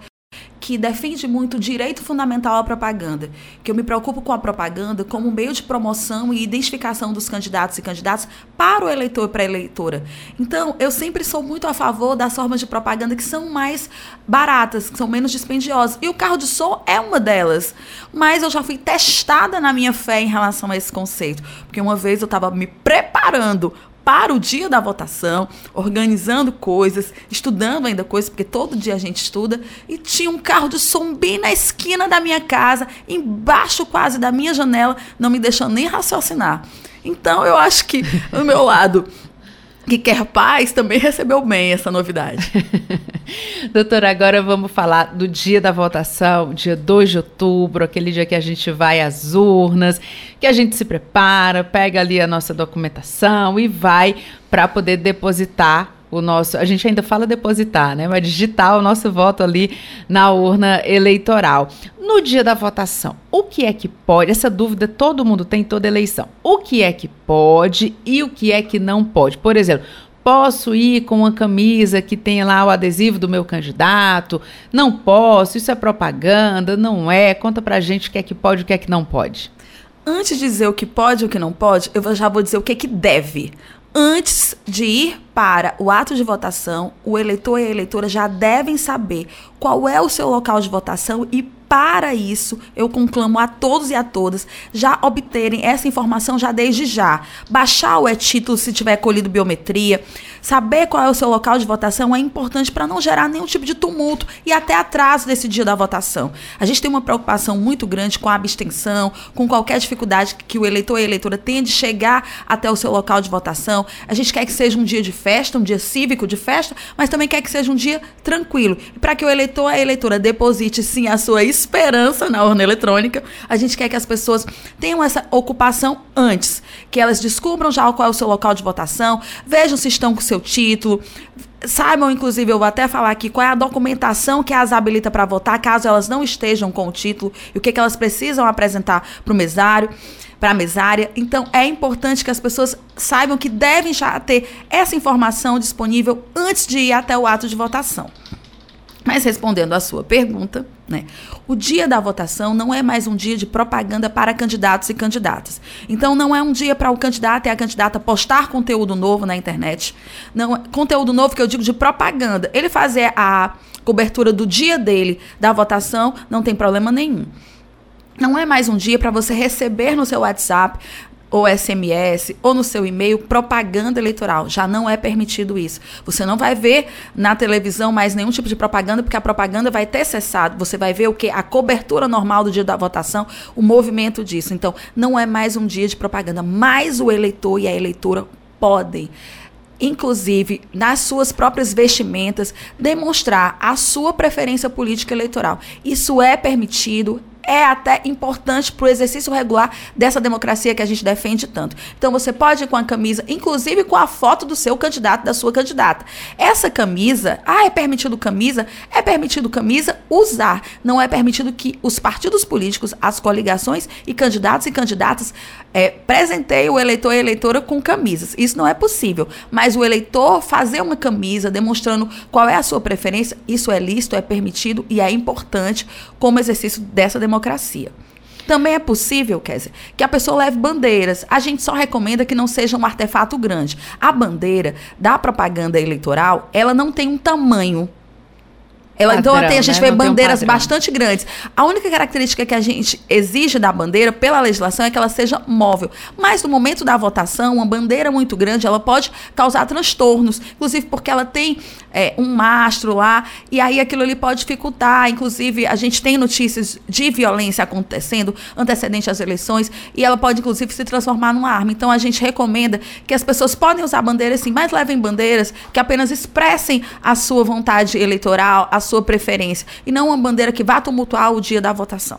que defende muito o direito fundamental à propaganda, que eu me preocupo com a propaganda como meio de promoção e identificação dos candidatos e candidatas para o eleitor e para a eleitora. Então, eu sempre sou muito a favor das formas de propaganda que são mais baratas, que são menos dispendiosas. E o carro de som é uma delas. Mas eu já fui testada na minha fé em relação a esse conceito, porque uma vez eu estava me preparando para o dia da votação, organizando coisas, estudando ainda coisas, porque todo dia a gente estuda, e tinha um carro de som bem na esquina da minha casa, embaixo quase da minha janela, não me deixando nem raciocinar. Então eu acho que, do meu lado, que quer paz também recebeu bem essa novidade. Doutora, agora vamos falar do dia da votação, dia 2 de outubro, aquele dia que a gente vai às urnas, que a gente se prepara, pega ali a nossa documentação e vai para poder depositar o nosso, a gente ainda fala depositar, né? Mas digitar o nosso voto ali na urna eleitoral. No dia da votação, o que é que pode? Essa dúvida todo mundo tem toda eleição. O que é que pode e o que é que não pode? Por exemplo, posso ir com uma camisa que tenha lá o adesivo do meu candidato? Não posso, isso é propaganda, não é? Conta pra gente o que é que pode e o que é que não pode. Antes de dizer o que pode e o que não pode, eu já vou dizer o que é que deve. Antes de ir para o ato de votação, o eleitor e a eleitora já devem saber qual é o seu local de votação e para isso, eu conclamo a todos e a todas já obterem essa informação já desde já. Baixar o e-título se tiver colhido biometria, saber qual é o seu local de votação é importante para não gerar nenhum tipo de tumulto e até atraso desse dia da votação. A gente tem uma preocupação muito grande com a abstenção, com qualquer dificuldade que o eleitor e a eleitora tenha de chegar até o seu local de votação. A gente quer que seja um dia de festa, um dia cívico de festa, mas também quer que seja um dia tranquilo. Para que o eleitor e a eleitora deposite sim a sua esperança na urna eletrônica. A gente quer que as pessoas tenham essa ocupação antes, que elas descubram já qual é o seu local de votação, vejam se estão com o seu título, saibam, inclusive, eu vou até falar aqui qual é a documentação que as habilita para votar, caso elas não estejam com o título, e o que, que elas precisam apresentar para o mesário, para a mesária. Então, é importante que as pessoas saibam que devem já ter essa informação disponível antes de ir até o ato de votação. Mas respondendo à sua pergunta, né, o dia da votação não é mais um dia de propaganda para candidatos e candidatas. Então não é um dia para o candidato e a candidata postar conteúdo novo na internet. Não, conteúdo novo que eu digo de propaganda. Ele fazer a cobertura do dia dele da votação não tem problema nenhum. Não é mais um dia para você receber no seu WhatsApp ou SMS ou no seu e-mail propaganda eleitoral. Já não é permitido isso. Você não vai ver na televisão mais nenhum tipo de propaganda, porque a propaganda vai ter cessado. Você vai ver o que? A cobertura normal do dia da votação, o movimento disso. Então, não é mais um dia de propaganda, mas o eleitor e a eleitora podem inclusive nas suas próprias vestimentas, demonstrar a sua preferência política eleitoral. Isso é permitido, é até importante para o exercício regular dessa democracia que a gente defende tanto. Então você pode ir com a camisa, inclusive com a foto do seu candidato, da sua candidata. Essa camisa, ah, é permitido camisa? É permitido camisa usar. Não é permitido que os partidos políticos, as coligações e candidatos e candidatas é, presenteiem o eleitor e a eleitora com camisas. Isso não é possível. Mas o eleitor fazer uma camisa demonstrando qual é a sua preferência, isso é lícito, é permitido e é importante como exercício dessa democracia democracia. Também é possível, Kézia, que a pessoa leve bandeiras. A gente só recomenda que não seja um artefato grande. A bandeira da propaganda eleitoral, ela não tem um tamanho ela, padrão, então a gente né? vê Não bandeiras um bastante grandes. A única característica que a gente exige da bandeira pela legislação é que ela seja móvel. Mas no momento da votação, uma bandeira muito grande ela pode causar transtornos, inclusive porque ela tem é, um mastro lá e aí aquilo ali pode dificultar. Inclusive a gente tem notícias de violência acontecendo antecedente às eleições e ela pode inclusive se transformar numa arma. Então a gente recomenda que as pessoas podem usar bandeiras sim, mas levem bandeiras que apenas expressem a sua vontade eleitoral, a sua preferência e não uma bandeira que vá tumultuar o dia da votação.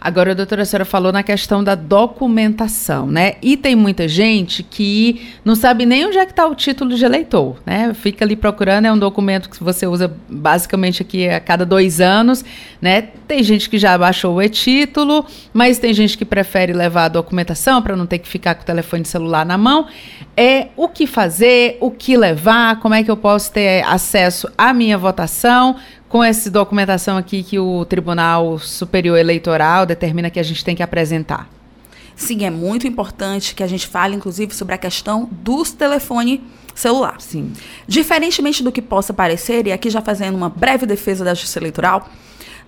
Agora, a doutora a senhora falou na questão da documentação, né? E tem muita gente que não sabe nem onde é que está o título de eleitor, né? Fica ali procurando, é um documento que você usa basicamente aqui a cada dois anos, né? Tem gente que já baixou o e-título, mas tem gente que prefere levar a documentação para não ter que ficar com o telefone celular na mão. É o que fazer, o que levar, como é que eu posso ter acesso à minha votação, com essa documentação aqui que o Tribunal Superior Eleitoral determina que a gente tem que apresentar? Sim, é muito importante que a gente fale, inclusive, sobre a questão dos telefone celular. Sim. Diferentemente do que possa parecer, e aqui já fazendo uma breve defesa da Justiça Eleitoral,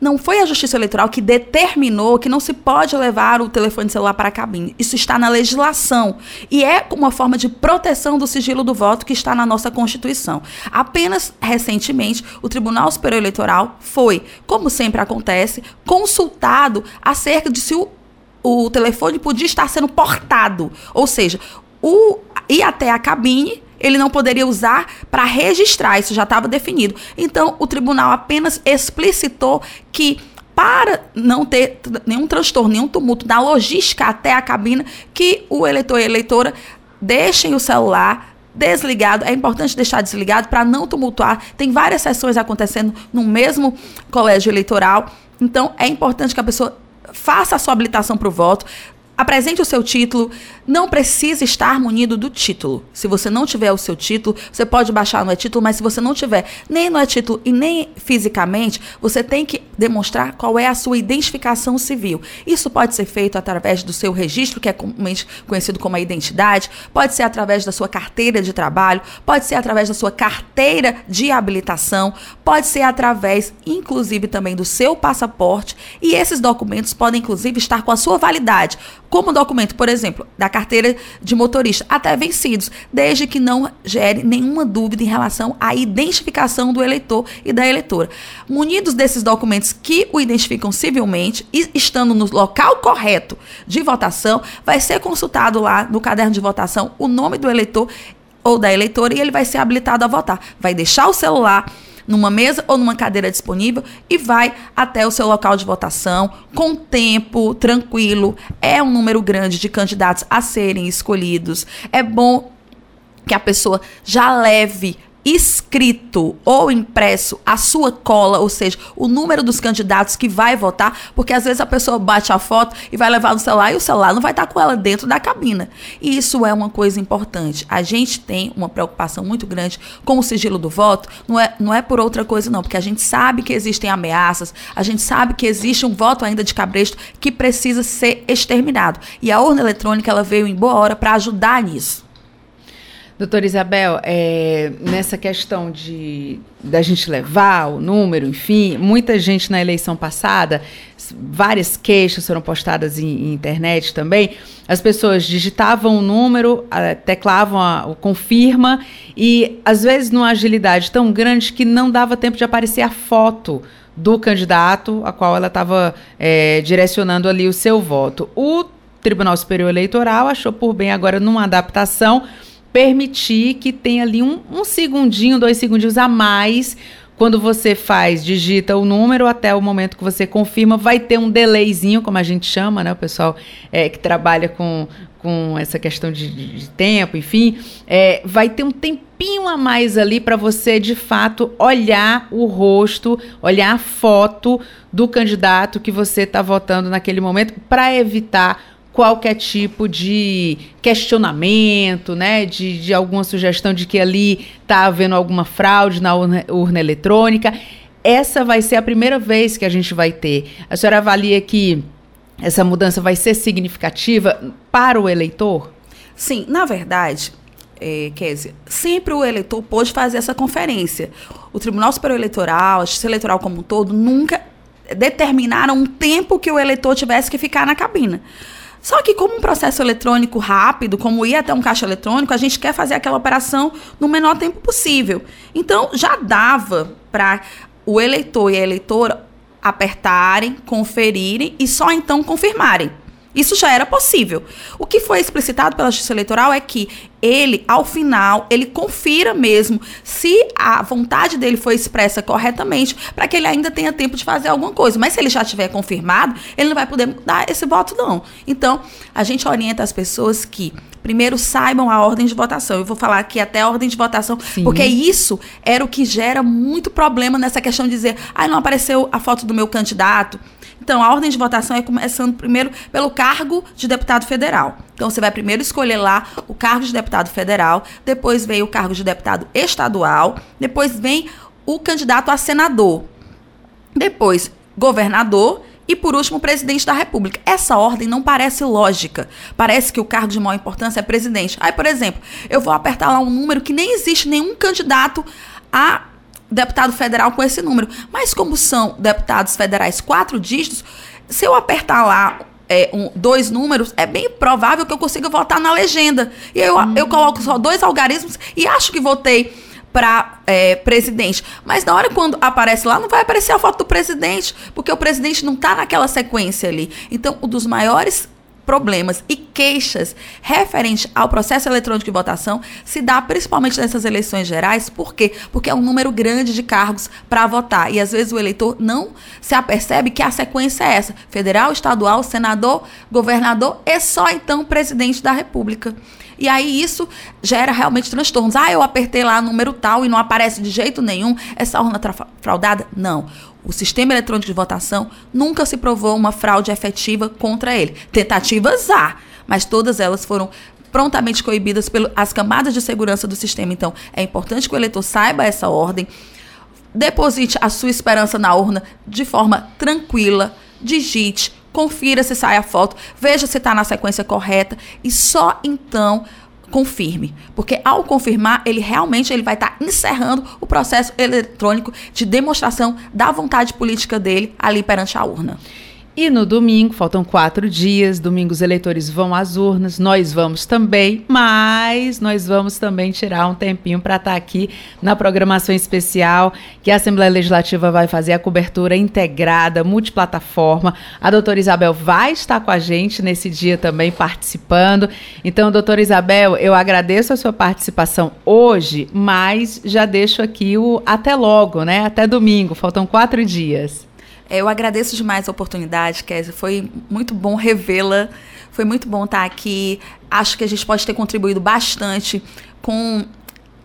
não foi a Justiça Eleitoral que determinou que não se pode levar o telefone celular para a cabine. Isso está na legislação e é uma forma de proteção do sigilo do voto que está na nossa Constituição. Apenas recentemente, o Tribunal Superior Eleitoral foi, como sempre acontece, consultado acerca de se o, o telefone podia estar sendo portado, ou seja, o ir até a cabine ele não poderia usar para registrar, isso já estava definido. Então, o tribunal apenas explicitou que para não ter nenhum transtorno, nenhum tumulto da logística até a cabina, que o eleitor e a eleitora deixem o celular desligado. É importante deixar desligado para não tumultuar. Tem várias sessões acontecendo no mesmo colégio eleitoral. Então, é importante que a pessoa faça a sua habilitação para o voto, Apresente o seu título. Não precisa estar munido do título. Se você não tiver o seu título, você pode baixar no e-título, mas se você não tiver nem no e-título e nem fisicamente, você tem que demonstrar qual é a sua identificação civil. Isso pode ser feito através do seu registro, que é comumente conhecido como a identidade, pode ser através da sua carteira de trabalho, pode ser através da sua carteira de habilitação, pode ser através, inclusive, também do seu passaporte. E esses documentos podem, inclusive, estar com a sua validade como documento, por exemplo, da carteira de motorista, até vencidos, desde que não gere nenhuma dúvida em relação à identificação do eleitor e da eleitora. Munidos desses documentos que o identificam civilmente e estando no local correto de votação, vai ser consultado lá no caderno de votação o nome do eleitor ou da eleitora e ele vai ser habilitado a votar. Vai deixar o celular numa mesa ou numa cadeira disponível e vai até o seu local de votação com tempo tranquilo. É um número grande de candidatos a serem escolhidos. É bom que a pessoa já leve escrito ou impresso a sua cola, ou seja, o número dos candidatos que vai votar, porque às vezes a pessoa bate a foto e vai levar no celular e o celular não vai estar com ela dentro da cabina. E isso é uma coisa importante. A gente tem uma preocupação muito grande com o sigilo do voto, não é, não é por outra coisa não, porque a gente sabe que existem ameaças, a gente sabe que existe um voto ainda de cabresto que precisa ser exterminado. E a urna eletrônica ela veio em boa hora para ajudar nisso. Doutora Isabel, é, nessa questão de da gente levar o número, enfim, muita gente na eleição passada, várias queixas foram postadas em, em internet também. As pessoas digitavam o número, teclavam a, o confirma e às vezes numa agilidade tão grande que não dava tempo de aparecer a foto do candidato a qual ela estava é, direcionando ali o seu voto. O Tribunal Superior Eleitoral achou por bem agora numa adaptação permitir que tenha ali um, um segundinho, dois segundinhos a mais. Quando você faz, digita o número até o momento que você confirma, vai ter um delayzinho, como a gente chama, né? O pessoal é, que trabalha com, com essa questão de, de tempo, enfim, é, vai ter um tempinho a mais ali para você, de fato, olhar o rosto, olhar a foto do candidato que você está votando naquele momento, para evitar qualquer tipo de questionamento, né, de, de alguma sugestão de que ali está havendo alguma fraude na urna, urna, eletrônica. Essa vai ser a primeira vez que a gente vai ter. A senhora avalia que essa mudança vai ser significativa para o eleitor? Sim, na verdade, é, Kézia, sempre o eleitor pôde fazer essa conferência. O Tribunal Superior Eleitoral, a Justiça Eleitoral como um todo, nunca determinaram um tempo que o eleitor tivesse que ficar na cabina. Só que como um processo eletrônico rápido, como ir até um caixa eletrônico, a gente quer fazer aquela operação no menor tempo possível. Então já dava para o eleitor e a eleitora apertarem, conferirem e só então confirmarem. Isso já era possível. O que foi explicitado pela Justiça Eleitoral é que ele, ao final, ele confira mesmo se a vontade dele foi expressa corretamente, para que ele ainda tenha tempo de fazer alguma coisa. Mas se ele já tiver confirmado, ele não vai poder dar esse voto, não. Então, a gente orienta as pessoas que primeiro saibam a ordem de votação. Eu vou falar aqui até a ordem de votação, Sim. porque isso era o que gera muito problema nessa questão de dizer, ah, não apareceu a foto do meu candidato. Então, a ordem de votação é começando primeiro pelo cargo de deputado federal. Então, você vai primeiro escolher lá o cargo de deputado federal, depois vem o cargo de deputado estadual, depois vem o candidato a senador, depois governador e, por último, presidente da República. Essa ordem não parece lógica. Parece que o cargo de maior importância é presidente. Aí, por exemplo, eu vou apertar lá um número que nem existe nenhum candidato a deputado federal com esse número. Mas como são deputados federais quatro dígitos, se eu apertar lá é, um, dois números, é bem provável que eu consiga votar na legenda. E eu, eu coloco só dois algarismos e acho que votei para é, presidente. Mas na hora quando aparece lá, não vai aparecer a foto do presidente, porque o presidente não está naquela sequência ali. Então, um dos maiores problemas e queixas referentes ao processo eletrônico de votação se dá principalmente nessas eleições gerais. Por quê? Porque é um número grande de cargos para votar. E às vezes o eleitor não se apercebe que a sequência é essa: federal, estadual, senador, governador e só então presidente da República. E aí isso gera realmente transtornos. Ah, eu apertei lá número tal e não aparece de jeito nenhum. Essa urna fraudada? Não o sistema eletrônico de votação nunca se provou uma fraude efetiva contra ele. Tentativas há, mas todas elas foram prontamente coibidas pelas camadas de segurança do sistema. Então, é importante que o eleitor saiba essa ordem, deposite a sua esperança na urna de forma tranquila, digite, confira se sai a foto, veja se está na sequência correta e só então confirme, porque ao confirmar, ele realmente ele vai estar tá encerrando o processo eletrônico de demonstração da vontade política dele ali perante a urna. E no domingo, faltam quatro dias, domingo os eleitores vão às urnas, nós vamos também, mas nós vamos também tirar um tempinho para estar tá aqui na programação especial que a Assembleia Legislativa vai fazer a cobertura integrada, multiplataforma. A doutora Isabel vai estar com a gente nesse dia também participando. Então, doutora Isabel, eu agradeço a sua participação hoje, mas já deixo aqui o até logo, né? Até domingo, faltam quatro dias. Eu agradeço demais a oportunidade, Kézia. Foi muito bom revê-la. Foi muito bom estar aqui. Acho que a gente pode ter contribuído bastante com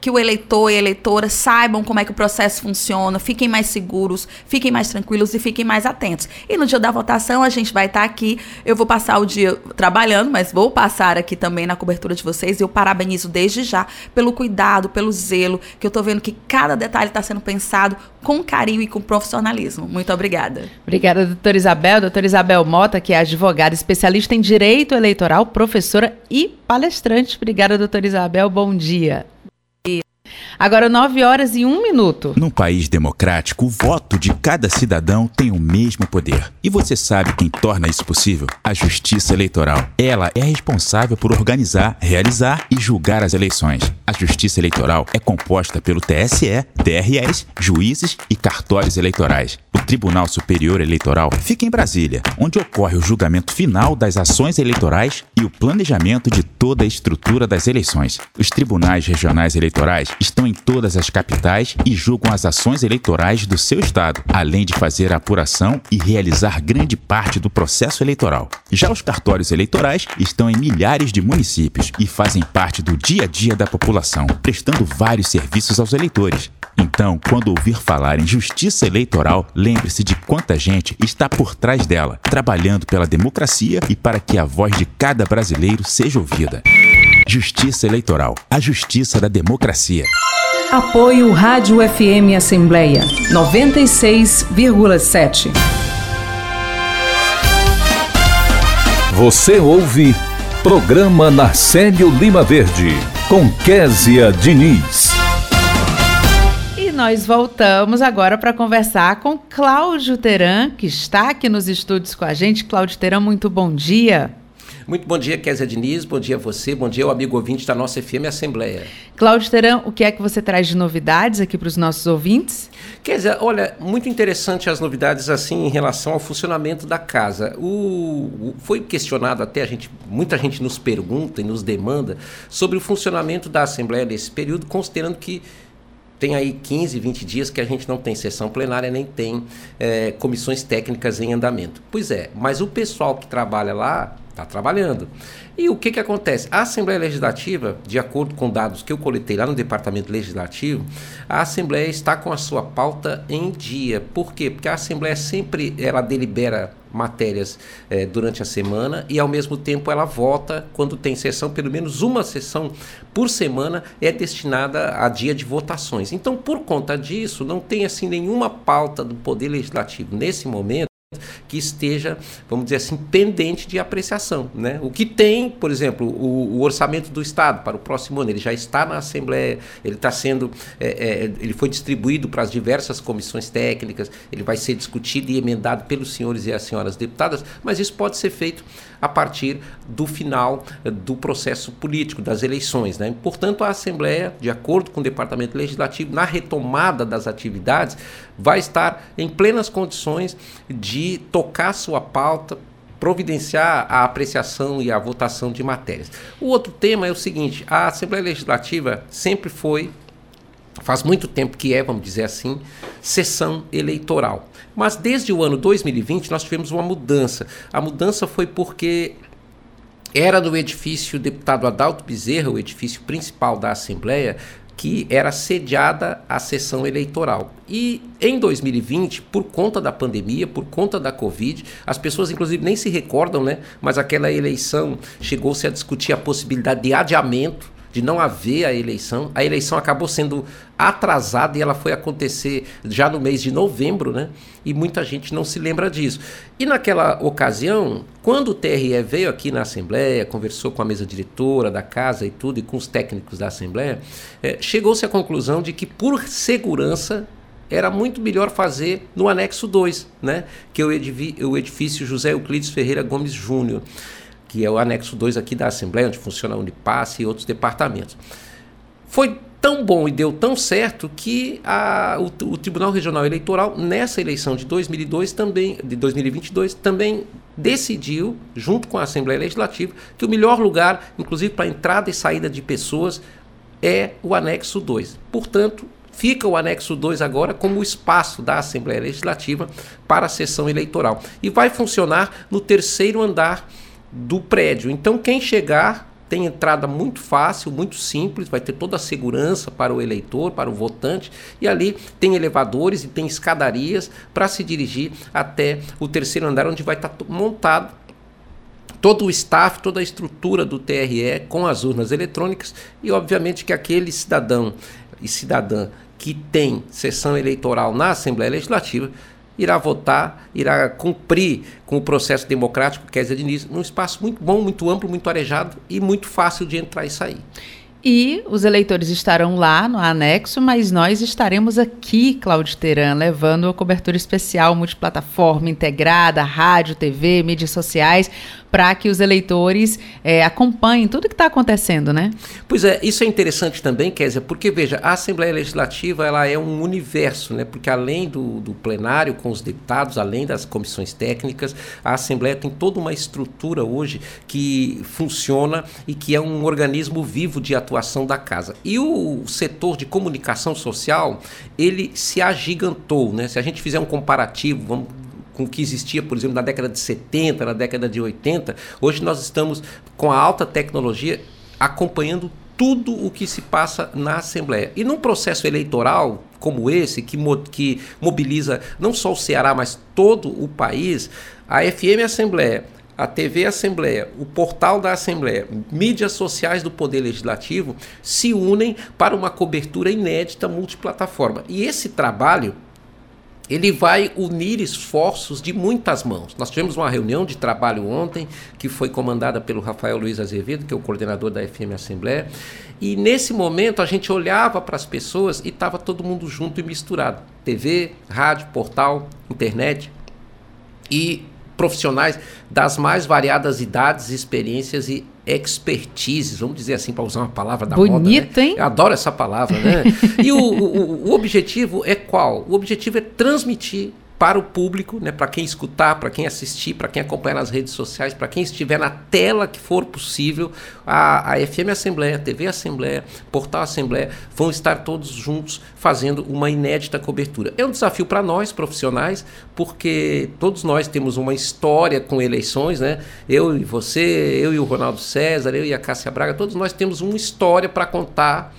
que o eleitor e a eleitora saibam como é que o processo funciona, fiquem mais seguros, fiquem mais tranquilos e fiquem mais atentos. E no dia da votação a gente vai estar aqui. Eu vou passar o dia trabalhando, mas vou passar aqui também na cobertura de vocês. Eu parabenizo desde já pelo cuidado, pelo zelo, que eu estou vendo que cada detalhe está sendo pensado com carinho e com profissionalismo. Muito obrigada. Obrigada, doutora Isabel. Doutora Isabel Mota, que é advogada especialista em direito eleitoral, professora e palestrante. Obrigada, doutora Isabel. Bom dia. Agora, 9 horas e 1 minuto. Num país democrático, o voto de cada cidadão tem o mesmo poder. E você sabe quem torna isso possível? A Justiça Eleitoral. Ela é responsável por organizar, realizar e julgar as eleições. A Justiça Eleitoral é composta pelo TSE, TREs, juízes e cartórios eleitorais. O Tribunal Superior Eleitoral fica em Brasília, onde ocorre o julgamento final das ações eleitorais e o planejamento de toda a estrutura das eleições. Os tribunais regionais eleitorais estão em todas as capitais e julgam as ações eleitorais do seu estado, além de fazer a apuração e realizar grande parte do processo eleitoral. Já os cartórios eleitorais estão em milhares de municípios e fazem parte do dia a dia da população, prestando vários serviços aos eleitores. Então, quando ouvir falar em justiça eleitoral, lembre-se de quanta gente está por trás dela, trabalhando pela democracia e para que a voz de cada brasileiro seja ouvida. Justiça Eleitoral, a justiça da democracia. Apoio Rádio FM Assembleia 96,7. Você ouve Programa Narcélio Lima Verde com Késia Diniz. E nós voltamos agora para conversar com Cláudio Teran, que está aqui nos estúdios com a gente. Cláudio Teran, muito bom dia. Muito bom dia, Kézia Diniz, bom dia a você, bom dia ao amigo ouvinte da nossa FM Assembleia. Cláudio Teran, o que é que você traz de novidades aqui para os nossos ouvintes? Kézia, olha, muito interessante as novidades assim em relação ao funcionamento da casa. O, o, foi questionado até, a gente, muita gente nos pergunta e nos demanda sobre o funcionamento da Assembleia nesse período, considerando que tem aí 15, 20 dias que a gente não tem sessão plenária nem tem é, comissões técnicas em andamento. Pois é, mas o pessoal que trabalha lá está trabalhando. E o que, que acontece? A Assembleia Legislativa, de acordo com dados que eu coletei lá no Departamento Legislativo, a Assembleia está com a sua pauta em dia. Por quê? Porque a Assembleia sempre ela delibera matérias eh, durante a semana e ao mesmo tempo ela vota quando tem sessão, pelo menos uma sessão por semana é destinada a dia de votações. Então, por conta disso, não tem assim nenhuma pauta do Poder Legislativo nesse momento que esteja, vamos dizer assim, pendente de apreciação. Né? O que tem, por exemplo, o, o orçamento do Estado para o próximo ano, ele já está na Assembleia, ele está sendo, é, é, ele foi distribuído para as diversas comissões técnicas, ele vai ser discutido e emendado pelos senhores e as senhoras deputadas, mas isso pode ser feito a partir do final eh, do processo político, das eleições. Né? Portanto, a Assembleia, de acordo com o Departamento Legislativo, na retomada das atividades, vai estar em plenas condições de tocar sua pauta, providenciar a apreciação e a votação de matérias. O outro tema é o seguinte: a Assembleia Legislativa sempre foi, faz muito tempo que é, vamos dizer assim, sessão eleitoral. Mas desde o ano 2020 nós tivemos uma mudança. A mudança foi porque era no edifício deputado Adalto Bezerra, o edifício principal da Assembleia, que era sediada a sessão eleitoral. E em 2020, por conta da pandemia, por conta da Covid, as pessoas inclusive nem se recordam, né? Mas aquela eleição chegou-se a discutir a possibilidade de adiamento de não haver a eleição. A eleição acabou sendo atrasada e ela foi acontecer já no mês de novembro, né? E muita gente não se lembra disso. E naquela ocasião, quando o TRE veio aqui na Assembleia, conversou com a mesa diretora da casa e tudo, e com os técnicos da Assembleia, é, chegou-se à conclusão de que, por segurança, era muito melhor fazer no anexo 2, né? Que é o edifício José Euclides Ferreira Gomes Júnior que é o anexo 2 aqui da Assembleia, onde funciona a Unipasse e outros departamentos. Foi tão bom e deu tão certo que a, o, o, Tribunal Regional Eleitoral, nessa eleição de 2002, também, de 2022, também decidiu, junto com a Assembleia Legislativa, que o melhor lugar, inclusive para entrada e saída de pessoas, é o anexo 2. Portanto, fica o anexo 2 agora como o espaço da Assembleia Legislativa para a sessão eleitoral. E vai funcionar no terceiro andar do prédio. Então, quem chegar tem entrada muito fácil, muito simples, vai ter toda a segurança para o eleitor, para o votante, e ali tem elevadores e tem escadarias para se dirigir até o terceiro andar, onde vai estar montado todo o staff, toda a estrutura do TRE com as urnas eletrônicas e, obviamente, que aquele cidadão e cidadã que tem sessão eleitoral na Assembleia Legislativa irá votar, irá cumprir com o processo democrático que é Diniz, num espaço muito bom, muito amplo, muito arejado e muito fácil de entrar e sair. E os eleitores estarão lá no anexo, mas nós estaremos aqui, Cláudio Teran, levando a cobertura especial multiplataforma, integrada, rádio, TV, mídias sociais, para que os eleitores é, acompanhem tudo que está acontecendo, né? Pois é, isso é interessante também, Kézia, porque veja, a Assembleia Legislativa ela é um universo, né? Porque além do, do plenário com os deputados, além das comissões técnicas, a Assembleia tem toda uma estrutura hoje que funciona e que é um organismo vivo de atuação da casa. E o setor de comunicação social, ele se agigantou, né? Se a gente fizer um comparativo, vamos com o que existia, por exemplo, na década de 70, na década de 80. Hoje nós estamos com a alta tecnologia acompanhando tudo o que se passa na Assembleia. E num processo eleitoral como esse, que, mo que mobiliza não só o Ceará, mas todo o país, a FM Assembleia, a TV Assembleia, o portal da Assembleia, mídias sociais do Poder Legislativo se unem para uma cobertura inédita multiplataforma. E esse trabalho ele vai unir esforços de muitas mãos. Nós tivemos uma reunião de trabalho ontem, que foi comandada pelo Rafael Luiz Azevedo, que é o coordenador da FM Assembleia, e nesse momento a gente olhava para as pessoas e estava todo mundo junto e misturado. TV, rádio, portal, internet. E profissionais das mais variadas idades, experiências e expertises, vamos dizer assim, para usar uma palavra da Bonito, moda. né? hein? Eu adoro essa palavra, né? e o, o, o objetivo é qual? O objetivo é transmitir para o público, né, para quem escutar, para quem assistir, para quem acompanhar nas redes sociais, para quem estiver na tela que for possível, a, a FM Assembleia, TV Assembleia, Portal Assembleia vão estar todos juntos fazendo uma inédita cobertura. É um desafio para nós profissionais, porque todos nós temos uma história com eleições, né? Eu e você, eu e o Ronaldo César, eu e a Cássia Braga, todos nós temos uma história para contar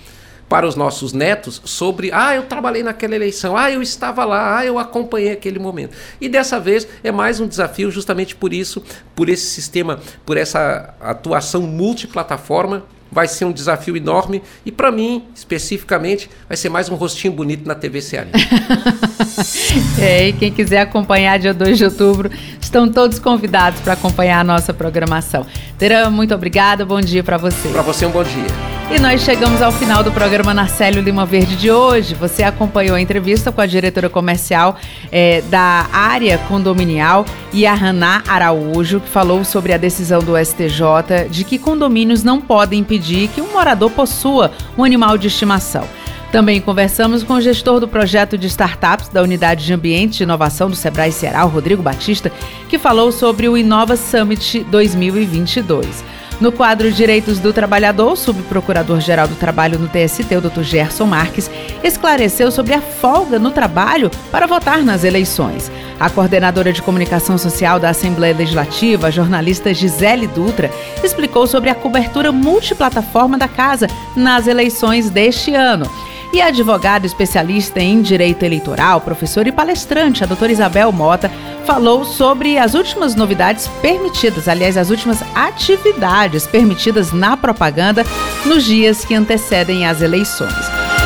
para os nossos netos sobre, ah, eu trabalhei naquela eleição, ah, eu estava lá, ah, eu acompanhei aquele momento. E dessa vez é mais um desafio justamente por isso, por esse sistema, por essa atuação multiplataforma, vai ser um desafio enorme e para mim, especificamente, vai ser mais um rostinho bonito na TV Ceará. é, e quem quiser acompanhar dia 2 de outubro, estão todos convidados para acompanhar a nossa programação. Terã, muito obrigada, bom dia para você. Para você um bom dia. E nós chegamos ao final do programa Narcélio Lima Verde de hoje. Você acompanhou a entrevista com a diretora comercial é, da área condominial, Yahaná Araújo, que falou sobre a decisão do STJ de que condomínios não podem impedir que um morador possua um animal de estimação. Também conversamos com o gestor do projeto de startups da Unidade de Ambiente e Inovação do Sebrae Ceará, Rodrigo Batista, que falou sobre o Inova Summit 2022. No quadro Direitos do Trabalhador, o subprocurador-geral do Trabalho no TST, o Dr. Gerson Marques, esclareceu sobre a folga no trabalho para votar nas eleições. A coordenadora de comunicação social da Assembleia Legislativa, a jornalista Gisele Dutra, explicou sobre a cobertura multiplataforma da casa nas eleições deste ano. E a advogada especialista em direito eleitoral, professora e palestrante, a doutora Isabel Mota, falou sobre as últimas novidades permitidas, aliás, as últimas atividades permitidas na propaganda nos dias que antecedem as eleições.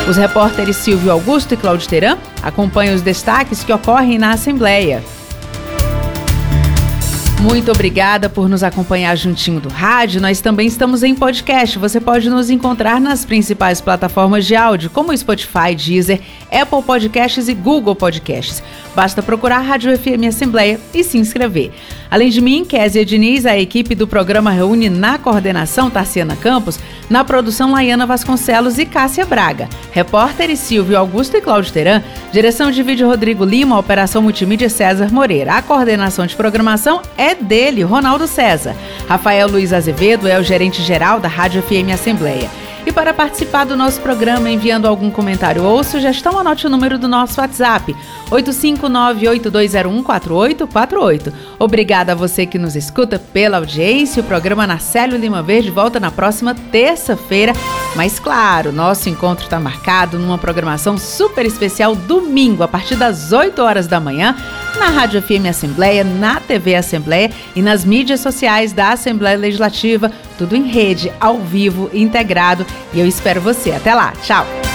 Os repórteres Silvio Augusto e Cláudio Teran acompanham os destaques que ocorrem na Assembleia. Muito obrigada por nos acompanhar juntinho do rádio. Nós também estamos em podcast. Você pode nos encontrar nas principais plataformas de áudio, como Spotify, Deezer, Apple Podcasts e Google Podcasts. Basta procurar Rádio FM Assembleia e se inscrever. Além de mim, Kézia Diniz, a equipe do programa reúne na coordenação Tarciana Campos, na produção Laiana Vasconcelos e Cássia Braga. Repórteres Silvio Augusto e Cláudio Teran, direção de vídeo Rodrigo Lima, operação multimídia César Moreira. A coordenação de programação é dele, Ronaldo César. Rafael Luiz Azevedo é o gerente geral da Rádio FM Assembleia. E para participar do nosso programa enviando algum comentário ou sugestão, anote o número do nosso WhatsApp, 859-8201-4848. Obrigada a você que nos escuta pela audiência. O programa Narcélio Lima Verde volta na próxima terça-feira. Mas claro, nosso encontro está marcado numa programação super especial domingo, a partir das 8 horas da manhã, na Rádio FM Assembleia, na TV Assembleia e nas mídias sociais da Assembleia Legislativa, tudo em rede, ao vivo, integrado. E eu espero você. Até lá. Tchau.